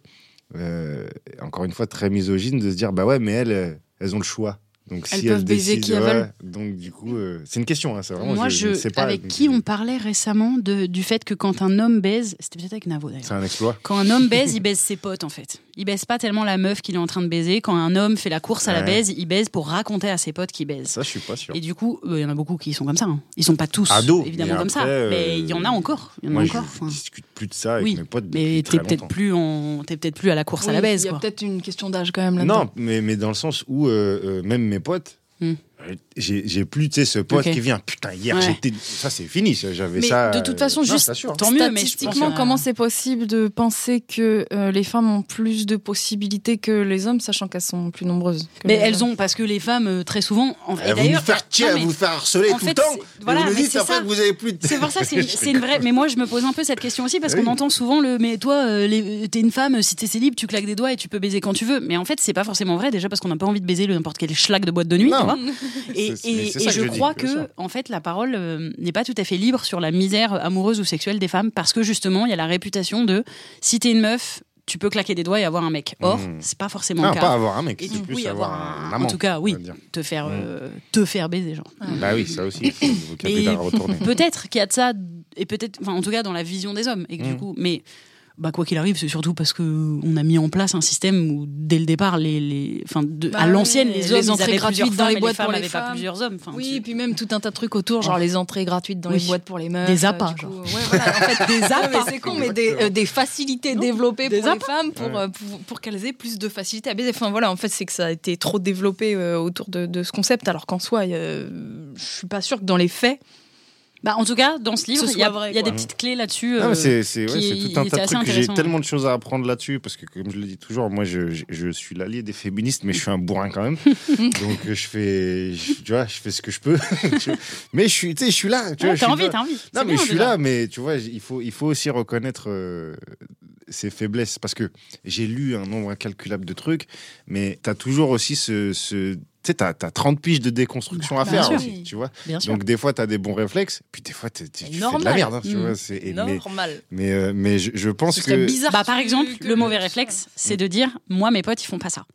euh, encore une fois très misogyne de se dire bah ouais mais elles elles ont le choix donc Elles si peuvent elles baiser décident, qui elles ouais, donc du coup euh, c'est une question hein, c'est vraiment Moi, je, je, ne sais pas avec qui on parlait récemment de, du fait que quand un homme baise, c'était peut-être avec Navo d'ailleurs. c'est un exploit Quand un homme baise, il baise ses potes en fait. Il baise pas tellement la meuf qu'il est en train de baiser. Quand un homme fait la course à la baise, il baise pour raconter à ses potes qu'il baise. ça je suis pas sûr Et du coup, euh, il y en a beaucoup qui sont comme ça. hein. Ils sont pas tous Ados, évidemment mais comme ça, après, euh, mais il y en a encore. Il y en a encore. je enfin. discute plus de ça avec Oui, mes potes mais depuis t'es peut-être plus en, t'es peut-être plus à la course à la Oui, baise. Il y a quoi. peut-être une question d'âge quand même là-dedans. non mais, mais dans le sens où euh, euh, même mes potes Hmm. Euh, j'ai plus tu sais ce pote qui vient putain hier Ouais. j'étais ça c'est fini j'avais ça de toute façon, non, juste-. Tant mieux, mais Statistiquement, que- comment c'est possible de penser que euh, les femmes ont plus de possibilités que les hommes, sachant qu'elles sont plus nombreuses Mais les elles hommes? ont parce que les femmes euh, très souvent. En, Eh, vous faire tirer non, mais- vous faire harceler en tout fait, le temps voilà, vous dites après que vous avez plus de C'est pour ça, c'est une, c'est une vraie. Mais moi, je me pose un peu cette question aussi parce Oui. qu'on entend souvent le. Mais toi, euh, les- t'es une femme, si t'es célib, tu claques des doigts et tu peux baiser quand tu veux. Mais en fait, c'est pas forcément vrai. Déjà parce qu'on n'a pas envie de baiser le n'importe quel schlag de boîte de nuit, Non. tu vois. Et, je crois que, en fait, la parole euh, n'est pas tout à fait libre sur la misère amoureuse ou sexuelle des femmes parce que justement, il y a la réputation de si t'es une meuf, tu peux claquer des doigts et avoir un mec. Or, Mm. c'est pas forcément non le cas. pas avoir un mec c'est plus y avoir un un- amant en tout cas, oui, te faire, Mm. euh, te faire baiser, genre. Bah oui, ça aussi. Peut-être qu'il y a de ça, et peut-être, enfin, en tout cas, dans la vision des hommes. Et que du Mm. coup, mais bah, quoi qu'il arrive, c'est surtout parce que on a mis en place un système où, dès le départ, les, les, enfin, de- Bah à l'ancienne, les les hommes, ils entrées gratuites dans les boîtes pour les pas femmes. plusieurs hommes. Enfin, Oui, tu- et puis même tout un tas de trucs autour, genre les entrées gratuites dans Oui. les boîtes pour les meufs. Des euh, appâts, genre. ouais, voilà, en fait, des appâts. mais c'est con, mais des, euh, des facilités Non, développées des pour les femmes pour, Ouais. euh, pour, pour qu'elles aient plus de facilité à baiser. Enfin voilà, en fait, c'est que ça a été trop développé euh, autour de, de ce concept, alors qu'en soi, euh, je suis pas sûre que dans les faits, Bah, en tout cas, dans ce livre, il y a, soit vrai, il y a des petites clés là-dessus. Euh, c'est ouais, tout un tas de trucs. J'ai tellement de choses à apprendre là-dessus parce que, comme je le dis toujours, moi, je, je, je suis l'allié des féministes, mais je suis un bourrin quand même. Donc, je fais, je- tu vois, je fais ce que je peux. Vois. mais je suis, tu sais, je suis là. Tu vois, Ouais, je t'as suis envie, t'as envie. Non, mais bien, je suis déjà. là, mais tu vois, il faut, il faut aussi reconnaître euh, ses faiblesses parce que j'ai lu un nombre incalculable de trucs, mais tu as toujours aussi ce. ce tu sais, t'as as 30 piges de déconstruction à Bien faire sûr. aussi, tu vois. Bien sûr. Donc, des fois, tu as des bons réflexes, puis des fois, t'es- t'es- tu fais de la merde. hein, tu Mm. vois, c'est- mais, Normal. mais, euh, mais je, je pense Ce que. bizarre. Bah, par exemple, que le mauvais le- réflexe, c'est de dire Moi, mes potes, ils font pas ça.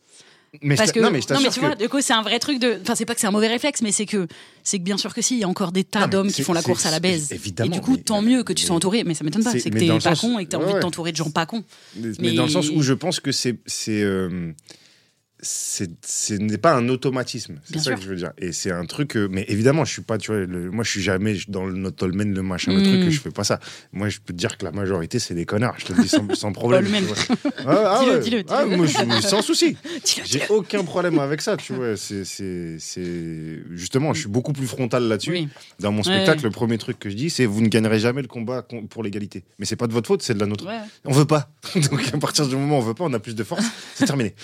Mais Parce que non, mais je non, mais t'assure tu que- vois, du coup, c'est un vrai truc de. Enfin, c'est pas que c'est un mauvais réflexe, mais c'est que c'est que bien sûr que si, il y a encore des tas d'hommes qui font la course à la baise. c'est- Et évidemment, du coup, mais- tant mieux que tu mais- sois entouré. Mais ça m'étonne pas. c'est- C'est que t'es pas sens- con et que t'as ouais, envie de t'entourer de gens pas cons. Mais, Mais- dans le sens où je pense que c'est c'est euh, c'est ce n'est pas un automatisme c'est ça sûr. que je veux dire et c'est un truc euh, mais évidemment je suis pas tu vois le- moi je suis jamais dans le notolmen le machin le Mm. truc que je fais pas ça moi je peux te dire que la majorité c'est des connards je te le dis sans, sans problème. Ah, Dis-le, dis-le, Ah, moi, je- sans souci j'ai aucun problème avec ça tu vois c'est justement je suis beaucoup plus frontal là-dessus Oui. dans mon Ouais. spectacle le premier truc que je dis c'est vous ne gagnerez jamais le combat pour l'égalité mais c'est pas de votre faute c'est de la nôtre Ouais. on veut pas. Donc à partir du moment où on veut pas, on a plus de force. C'est terminé.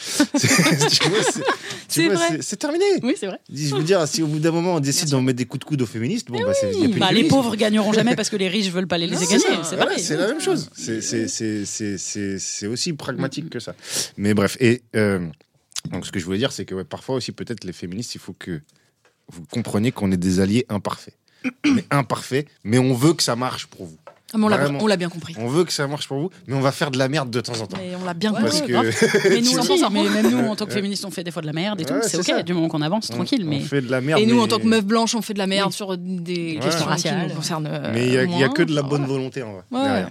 C'est- terminé. Oui, c'est vrai. Je veux dire, si au bout d'un moment on décide d'en mettre des coups de coude aux féministes, bon bah a plus de Bah, les pauvres gagneront jamais parce que les riches veulent pas les laisser gagner. c'est Voilà, la même chose. C'est- aussi pragmatique que ça. Mais bref, et euh, donc ce que je voulais dire, c'est que ouais, parfois aussi peut-être les féministes, il faut que vous compreniez qu'on est des alliés imparfaits. mais imparfaits, mais on veut que ça marche pour vous. Ah, mais on l'a- bien compris. On veut que ça marche pour vous, mais on va faire de la merde de temps en temps. Mais on l'a bien compris. ouais, que Mais nous mais même nous, en tant que féministes, on fait des fois de la merde et tout. Ouais, C'est ok, ça. du moment qu'on avance, tranquille. on, Mais on fait de la merde. Et nous, mais- en tant que meufs blanches, on fait de la merde Oui. sur des Ouais. questions raciales qui nous concernent. euh, Mais il n'y a, a que de la bonne volonté en vrai.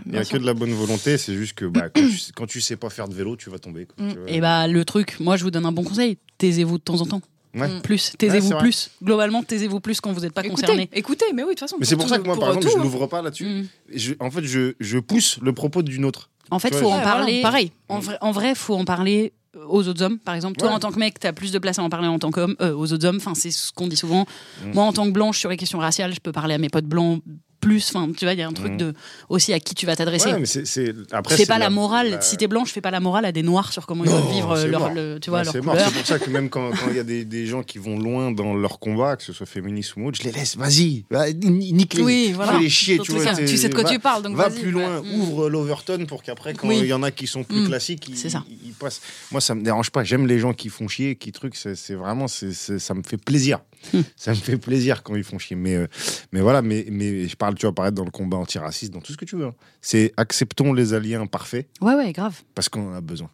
Il n'y a que de la bonne volonté, c'est juste que bah, quand, tu, quand tu sais pas faire de vélo, tu vas tomber. quoi, Mm. tu vois. Et bah, le truc, moi, je vous donne un bon conseil. Taisez-vous de temps en temps. Ouais. Mm. Plus. Taisez-vous plus. Globalement, taisez-vous plus quand vous n'êtes pas concerné. Écoutez, mais oui, de toute façon. Mais c'est pour ça que moi, par exemple, tout, je n'ouvre pas là-dessus. Mm. En fait, je, je pousse le propos d'une autre. En fait, Tu faut vois, en Ouais, parler. Pareil. En vrai, en vrai, faut en parler aux autres hommes, par exemple. Toi, Ouais. en tant que mec, t'as plus de place à en parler en tant qu'homme, euh, aux autres hommes. Enfin, c'est ce qu'on dit souvent. Mm. Moi, en tant que blanche, sur les questions raciales, je peux parler à mes potes blancs plus. Enfin, tu vois, il y a un truc Mm. de aussi à qui tu vas t'adresser. Ouais, mais c'est- pas la, morale. la- Si t'es blanche, fais pas la morale à des noirs sur comment ils doivent vivre euh, leur, mort. le- tu vois, Ouais, leur c'est pour ça que même quand il y a des, des gens qui vont loin dans leur combat, que ce soit féministe ou autre, je les laisse. Vas-y, va, ni- nique-les. Oui, voilà. Les chier, tu les vois. tu sais de quoi va- tu parles, donc Va plus loin, ouais. ouvre l'Overton pour qu'après, quand il Oui. y en a qui sont plus Mm. classiques, ils, ça. ils- passent. Moi, ça me dérange pas. J'aime les gens qui font chier, qui truc. C'est vraiment, ça me fait plaisir. Ça me fait plaisir quand ils font chier. Mais, euh, mais voilà, mais, mais je parle, tu vas apparaître dans le combat antiraciste, dans tout ce que tu veux. hein. C'est acceptons les alliés imparfaits Ouais, ouais, grave. parce qu'on en a besoin.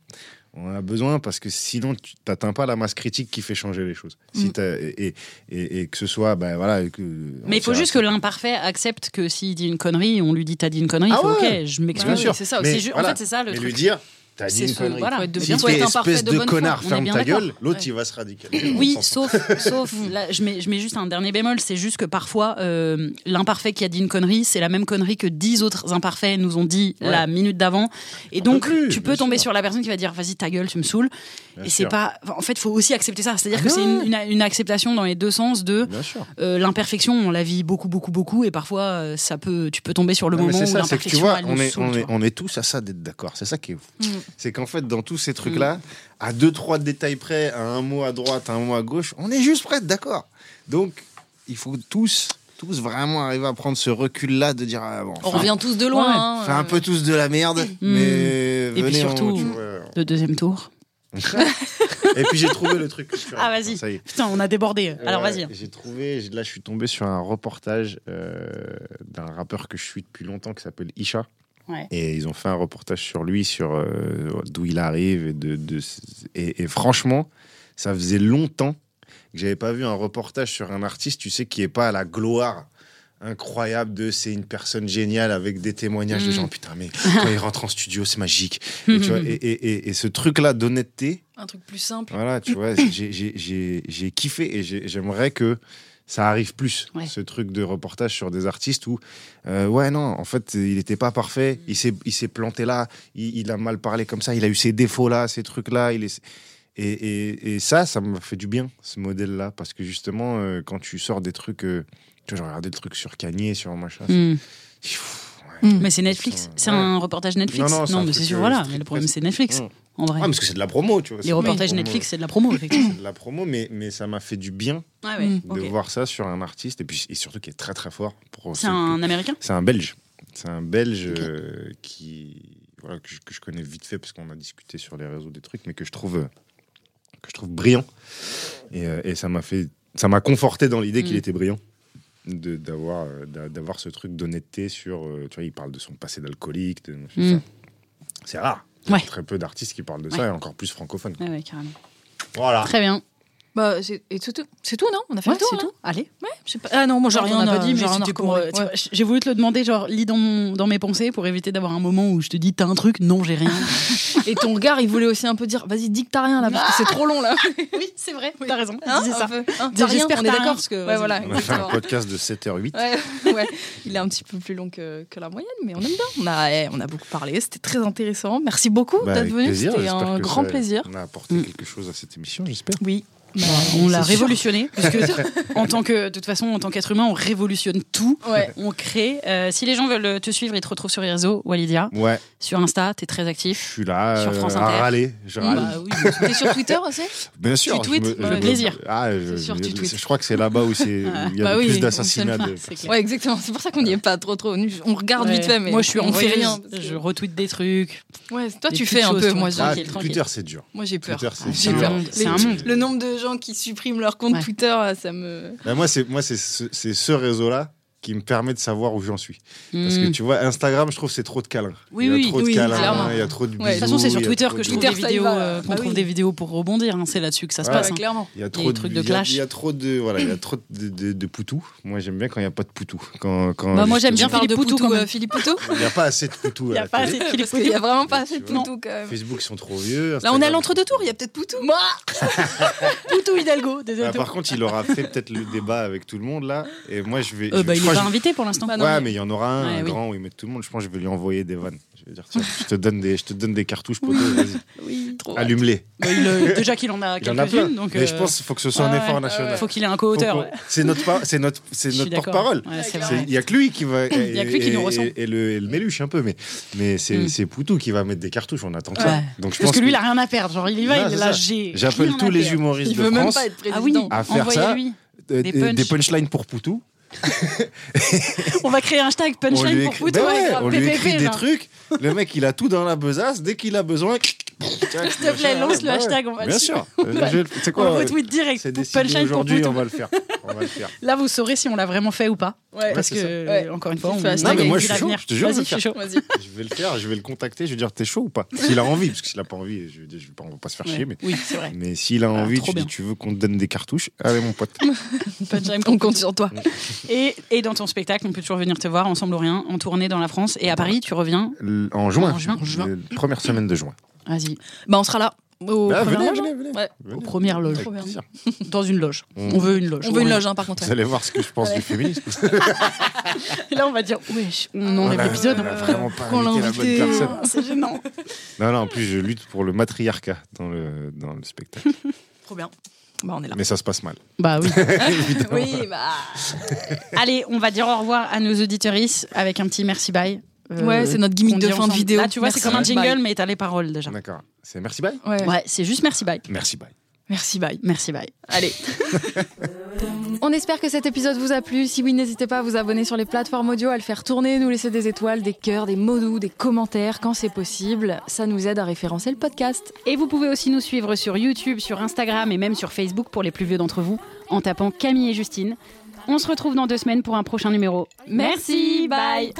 On en a besoin parce que sinon, tu n'atteins pas la masse critique qui fait changer les choses. Si Mm. t'as- et, et, et que ce soit, ben voilà. Que, Mais il faut juste que l'imparfait accepte que s'il dit une connerie, on lui dit t'as dit une connerie, Ah il ouais. ok, je m'excuse. c'est ça Mais voilà. En fait, c'est ça le Mais truc. lui dire, t'as dit C'est une ce- connerie. voilà. Faut être de Si bien- espèce de connard, ferme ta gueule, l'autre Ouais. il va se radicaliser. Oui, sauf, sauf là, je, mets, je mets juste un dernier bémol, c'est juste que parfois, euh, l'imparfait qui a dit une connerie, c'est la même connerie que dix autres imparfaits nous ont dit Ouais. la minute d'avant. Et On donc, plus, tu peux tomber sûr. sur la personne qui va dire vas-y, ta gueule, tu me saoules. Bien et c'est pas. En fait, il faut aussi accepter ça. C'est-à-dire Ah que c'est une, une- une acceptation dans les deux sens de euh, l'imperfection, on la vit beaucoup, beaucoup, beaucoup. Et parfois, euh, ça peut, tu peux tomber sur le Non, moment c'est où ça, c'est que tu l'imperfection, vois, elle on nous est, saoule, on, tu est, vois. on est tous à ça d'être d'accord. C'est ça qui est. C'est qu'en fait, dans tous ces trucs-là, à deux, trois détails près, à un mot à droite, à un mot à gauche, on est juste prêt, d'accord. Donc, il faut tous, tous vraiment arriver à prendre ce recul-là de dire, ah, bon, On revient tous de loin. Ouais. hein, fait un euh. peu tous de la merde, mais puis venez, on- surtout-. Le deuxième tour. Et puis j'ai trouvé le truc. Ah, vas-y. Ça y est. Putain, on a débordé. Alors, Ouais, vas-y. J'ai trouvé, j'ai- là je suis tombé sur un reportage euh, d'un rappeur que je suis depuis longtemps qui s'appelle Isha. Ouais. Et ils ont fait un reportage sur lui, sur euh, d'où il arrive. Et, de, de- et, et franchement, ça faisait longtemps que j'avais pas vu un reportage sur un artiste, tu sais, qui est pas à la gloire incroyable de c'est une personne géniale avec des témoignages de Mm. gens putain mais quand il rentre en studio c'est magique et, tu vois, et, et- et- et ce truc là d'honnêteté Un truc plus simple. voilà, tu vois, j'ai- kiffé et j'ai- j'aimerais que ça arrive plus, Ouais. ce truc de reportage sur des artistes où, euh, ouais, non, en fait, il n'était pas parfait, il s'est il s'est planté là, il, il a mal parlé comme ça, il a eu ses défauts là, ces trucs là, il est... Et, et- et ça, ça m'a fait du bien, ce modèle-là, parce que justement, euh, quand tu sors des trucs, euh, tu vois, j'ai regardé le truc sur Kanye, sur machin. Pff, ouais. Mm. Mais c'est Netflix. C'est ouais. un reportage Netflix. Non, mais c'est sûr, voilà. Mais le problème, c'est Netflix, Mm. En vrai. Ouais, parce que c'est de la promo, tu vois. Les reportages promo. Netflix, c'est de la promo, effectivement. C'est de la promo, mais, mais ça m'a fait du bien ouais. de voir ça sur un artiste, et puis et surtout qui est très très fort. C'est un Américain? C'est un Belge. C'est un Belge euh, qui voilà que je, que je connais vite fait parce qu'on a discuté sur les réseaux des trucs, mais que je trouve euh, que je trouve brillant. Et, euh, et ça m'a fait ça m'a conforté dans l'idée qu'il Mm. était brillant. de- d'avoir d'a- d'avoir ce truc d'honnêteté sur tu vois il parle de son passé d'alcoolique Mm. c'est rare Il y a Ouais. très peu d'artistes qui parlent de Ouais. ça et encore plus francophones ouais, carrément. voilà Très bien. Bah, c'est et tout, c'est tout, non? On a fait Ouais, le tour. c'est hein? tout. Allez. Je sais pas. Ah non, moi j'ai rien on n'a à- pas dit, mais j'ai rien à c'était pour. euh, vois, J'ai voulu te le demander, genre, lis dans, mon- dans mes pensées pour éviter d'avoir un moment où je te dis, t'as un truc? Non, j'ai rien. Et ton regard, il voulait aussi un peu dire, vas-y, dis que t'as rien là, parce que c'est trop long là. oui, c'est vrai, t'as raison. Hein, ça. hein, t'as rien, on est d'accord. parce que, Ouais, voilà. on a fait un podcast de 7h08 Ouais, ouais, il est un petit peu plus long que, que la moyenne, mais on aime bien. On a, eh, on a beaucoup parlé, c'était très intéressant. Merci beaucoup Bah, d'être venu, c'était un grand plaisir. on a apporté Mm. quelque chose à cette émission j'espère Oui. Bah, on l'a révolutionné, en tant que, de toute façon, en tant qu'être humain, on révolutionne tout. Ouais. On crée. Euh, si les gens veulent te suivre, ils te retrouvent sur les réseaux, Walidia. ouais Sur Insta, t'es très je actif. suis là Sur euh, France à Inter. râler je râle Bah oui, T'es sur Twitter aussi Bien sûr. Tu je tweets me- je plaisir. Ah, je, sûr, je- tu je crois que c'est là-bas où c'est il y a Bah le oui, plus d'assassinats. de-. Ouais, exactement. C'est pour ça qu'on n'y est pas trop trop. On regarde Ouais. vite fait, mais moi, je suis on fait envoyeuse. rien. Je retweet des trucs. Ouais, toi, tu fais un peu. Moi, Ah. Twitter, c'est dur. moi j'ai peur. Twitter, c'est un monde. Le nombre de gens qui suppriment leur compte Ouais. Twitter, ça me. Bah, moi, c'est moi, c'est ce, c'est ce réseau-là qui me permet de savoir où j'en suis. Parce Mm. que tu vois, Instagram, je trouve c'est trop de câlins. Oui, il y a oui, trop de oui, câlins, clairement. il y a trop de bisous. Ouais. De toute façon, c'est sur Twitter que je de- trouve des vidéos, euh, qu'on Bah trouve oui. des vidéos pour rebondir. hein, C'est là-dessus que ça se passe. Hein. clairement. Il y a trop de, trucs de clash. Il y a trop de voilà, il y a trop de, de, de poutous. Moi, j'aime bien quand il n'y a pas de poutous. Quand, quand Bah, moi, j'aime bien de Philippe Poutou, Poutou, euh, Philippe Poutou Il n'y a pas assez de poutous. Il n'y a pas assez de Philippe vraiment pas assez de. Poutou quand même. Facebook, ils sont trop vieux. Là, on est à l'entre-deux-tours, il y a peut-être Poutou. Moi Poutou Hidalgo, désolé. Ah, par contre, il aura fait peut-être le débat avec tout le monde là. Et moi, je vais. Euh, pas invité pour l'instant. Bah, non, ouais, mais- mais il y en aura un, Ouais, un oui. grand où il met tout le monde. Je pense que je vais lui envoyer des vannes. Je vais dire, tiens, je te donne des, je te donne des cartouches, vas-y, Oui, trop. allume-les. Bah, euh, déjà qu'il en a Il y en a plein. quelques-unes, donc mais euh, je pense qu'il faut que ce soit ouais, un effort ouais, national. faut qu'il ait un co-auteur. C'est notre, c'est notre, c'est porte-parole. Il y a que lui qui va. Il y a que lui qui nous et- ressent. Et, le, méluche un peu, mais, mais c'est, Mm. c'est Poutou qui va mettre des cartouches. On attend que ça. Donc je Parce pense que lui, il a rien à perdre. Genre, il y va, il est. J'appelle tous les humoristes Il de veut même France à faire ça. euh, Des des punchlines pour Poutou. On va créer un hashtag punchline pour Poutou. Ben ouais, lui écrit des trucs. Le mec, il a tout dans la besace. Dès qu'il a besoin. S'il te plaît, lance le hashtag, on va le Bien sûr. Euh, je- C'est On quoi le euh, retweet direct. C'est Punchline aujourd'hui, on va le faire. On va le faire. Là, vous saurez si on l'a vraiment fait ou pas. Ouais. Parce c'est que, euh, encore une fois, on fais hashtag on a Non, mais moi, je suis chaud, je te jure, je suis le chaud. Je vais le faire, je vais le contacter, je vais dire t'es chaud ou pas? S'il a envie, parce que s'il a pas envie, je vais on va pas se faire chier, mais, Oui, c'est vrai. mais s'il a Ah, envie, tu dis tu veux qu'on te donne des cartouches Allez mon pote. Punchline On compte sur toi. Et, et dans ton spectacle, on peut toujours venir te voir ensemble ou rien, en tournée dans la France. Et à Paris, tu reviens. En juin, En juin, en juin. le- première semaine de juin. Vas-y. Bah, on sera là. Au Ah, venez, loge, venez, venez. Ouais. Venez. Aux premières loges. Dans une loge. On- On veut une loge. On veut une loge, hein, par contre. Vous allez voir ce que je pense du féminisme. Là, on va dire, wesh, on enlève l'épisode. on l'a invité. Ah, C'est gênant. Non, non, en plus, je lutte pour le matriarcat dans le, dans le spectacle. Trop bien. Bah, on est là. Mais ça se passe mal. Bah oui. Oui, bah. Allez, on va dire au revoir à nos auditorices avec un petit merci bye. Euh, Ouais, c'est notre gimmick de fin de vidéo. Là, tu vois, c'est comme un jingle, Bye. mais t'as les paroles déjà. D'accord. C'est merci bye Ouais. Ouais, c'est juste merci bye. Merci bye. Merci, bye. Merci bye. Allez. On espère que cet épisode vous a plu. Si oui, n'hésitez pas à vous abonner sur les plateformes audio, à le faire tourner, nous laisser des étoiles, des cœurs, des mots doux, des commentaires quand c'est possible. Ça nous aide à référencer le podcast. Et vous pouvez aussi nous suivre sur YouTube, sur Instagram et même sur Facebook pour les plus vieux d'entre vous en tapant Camille et Justine. On se retrouve dans deux semaines pour un prochain numéro. Merci, bye.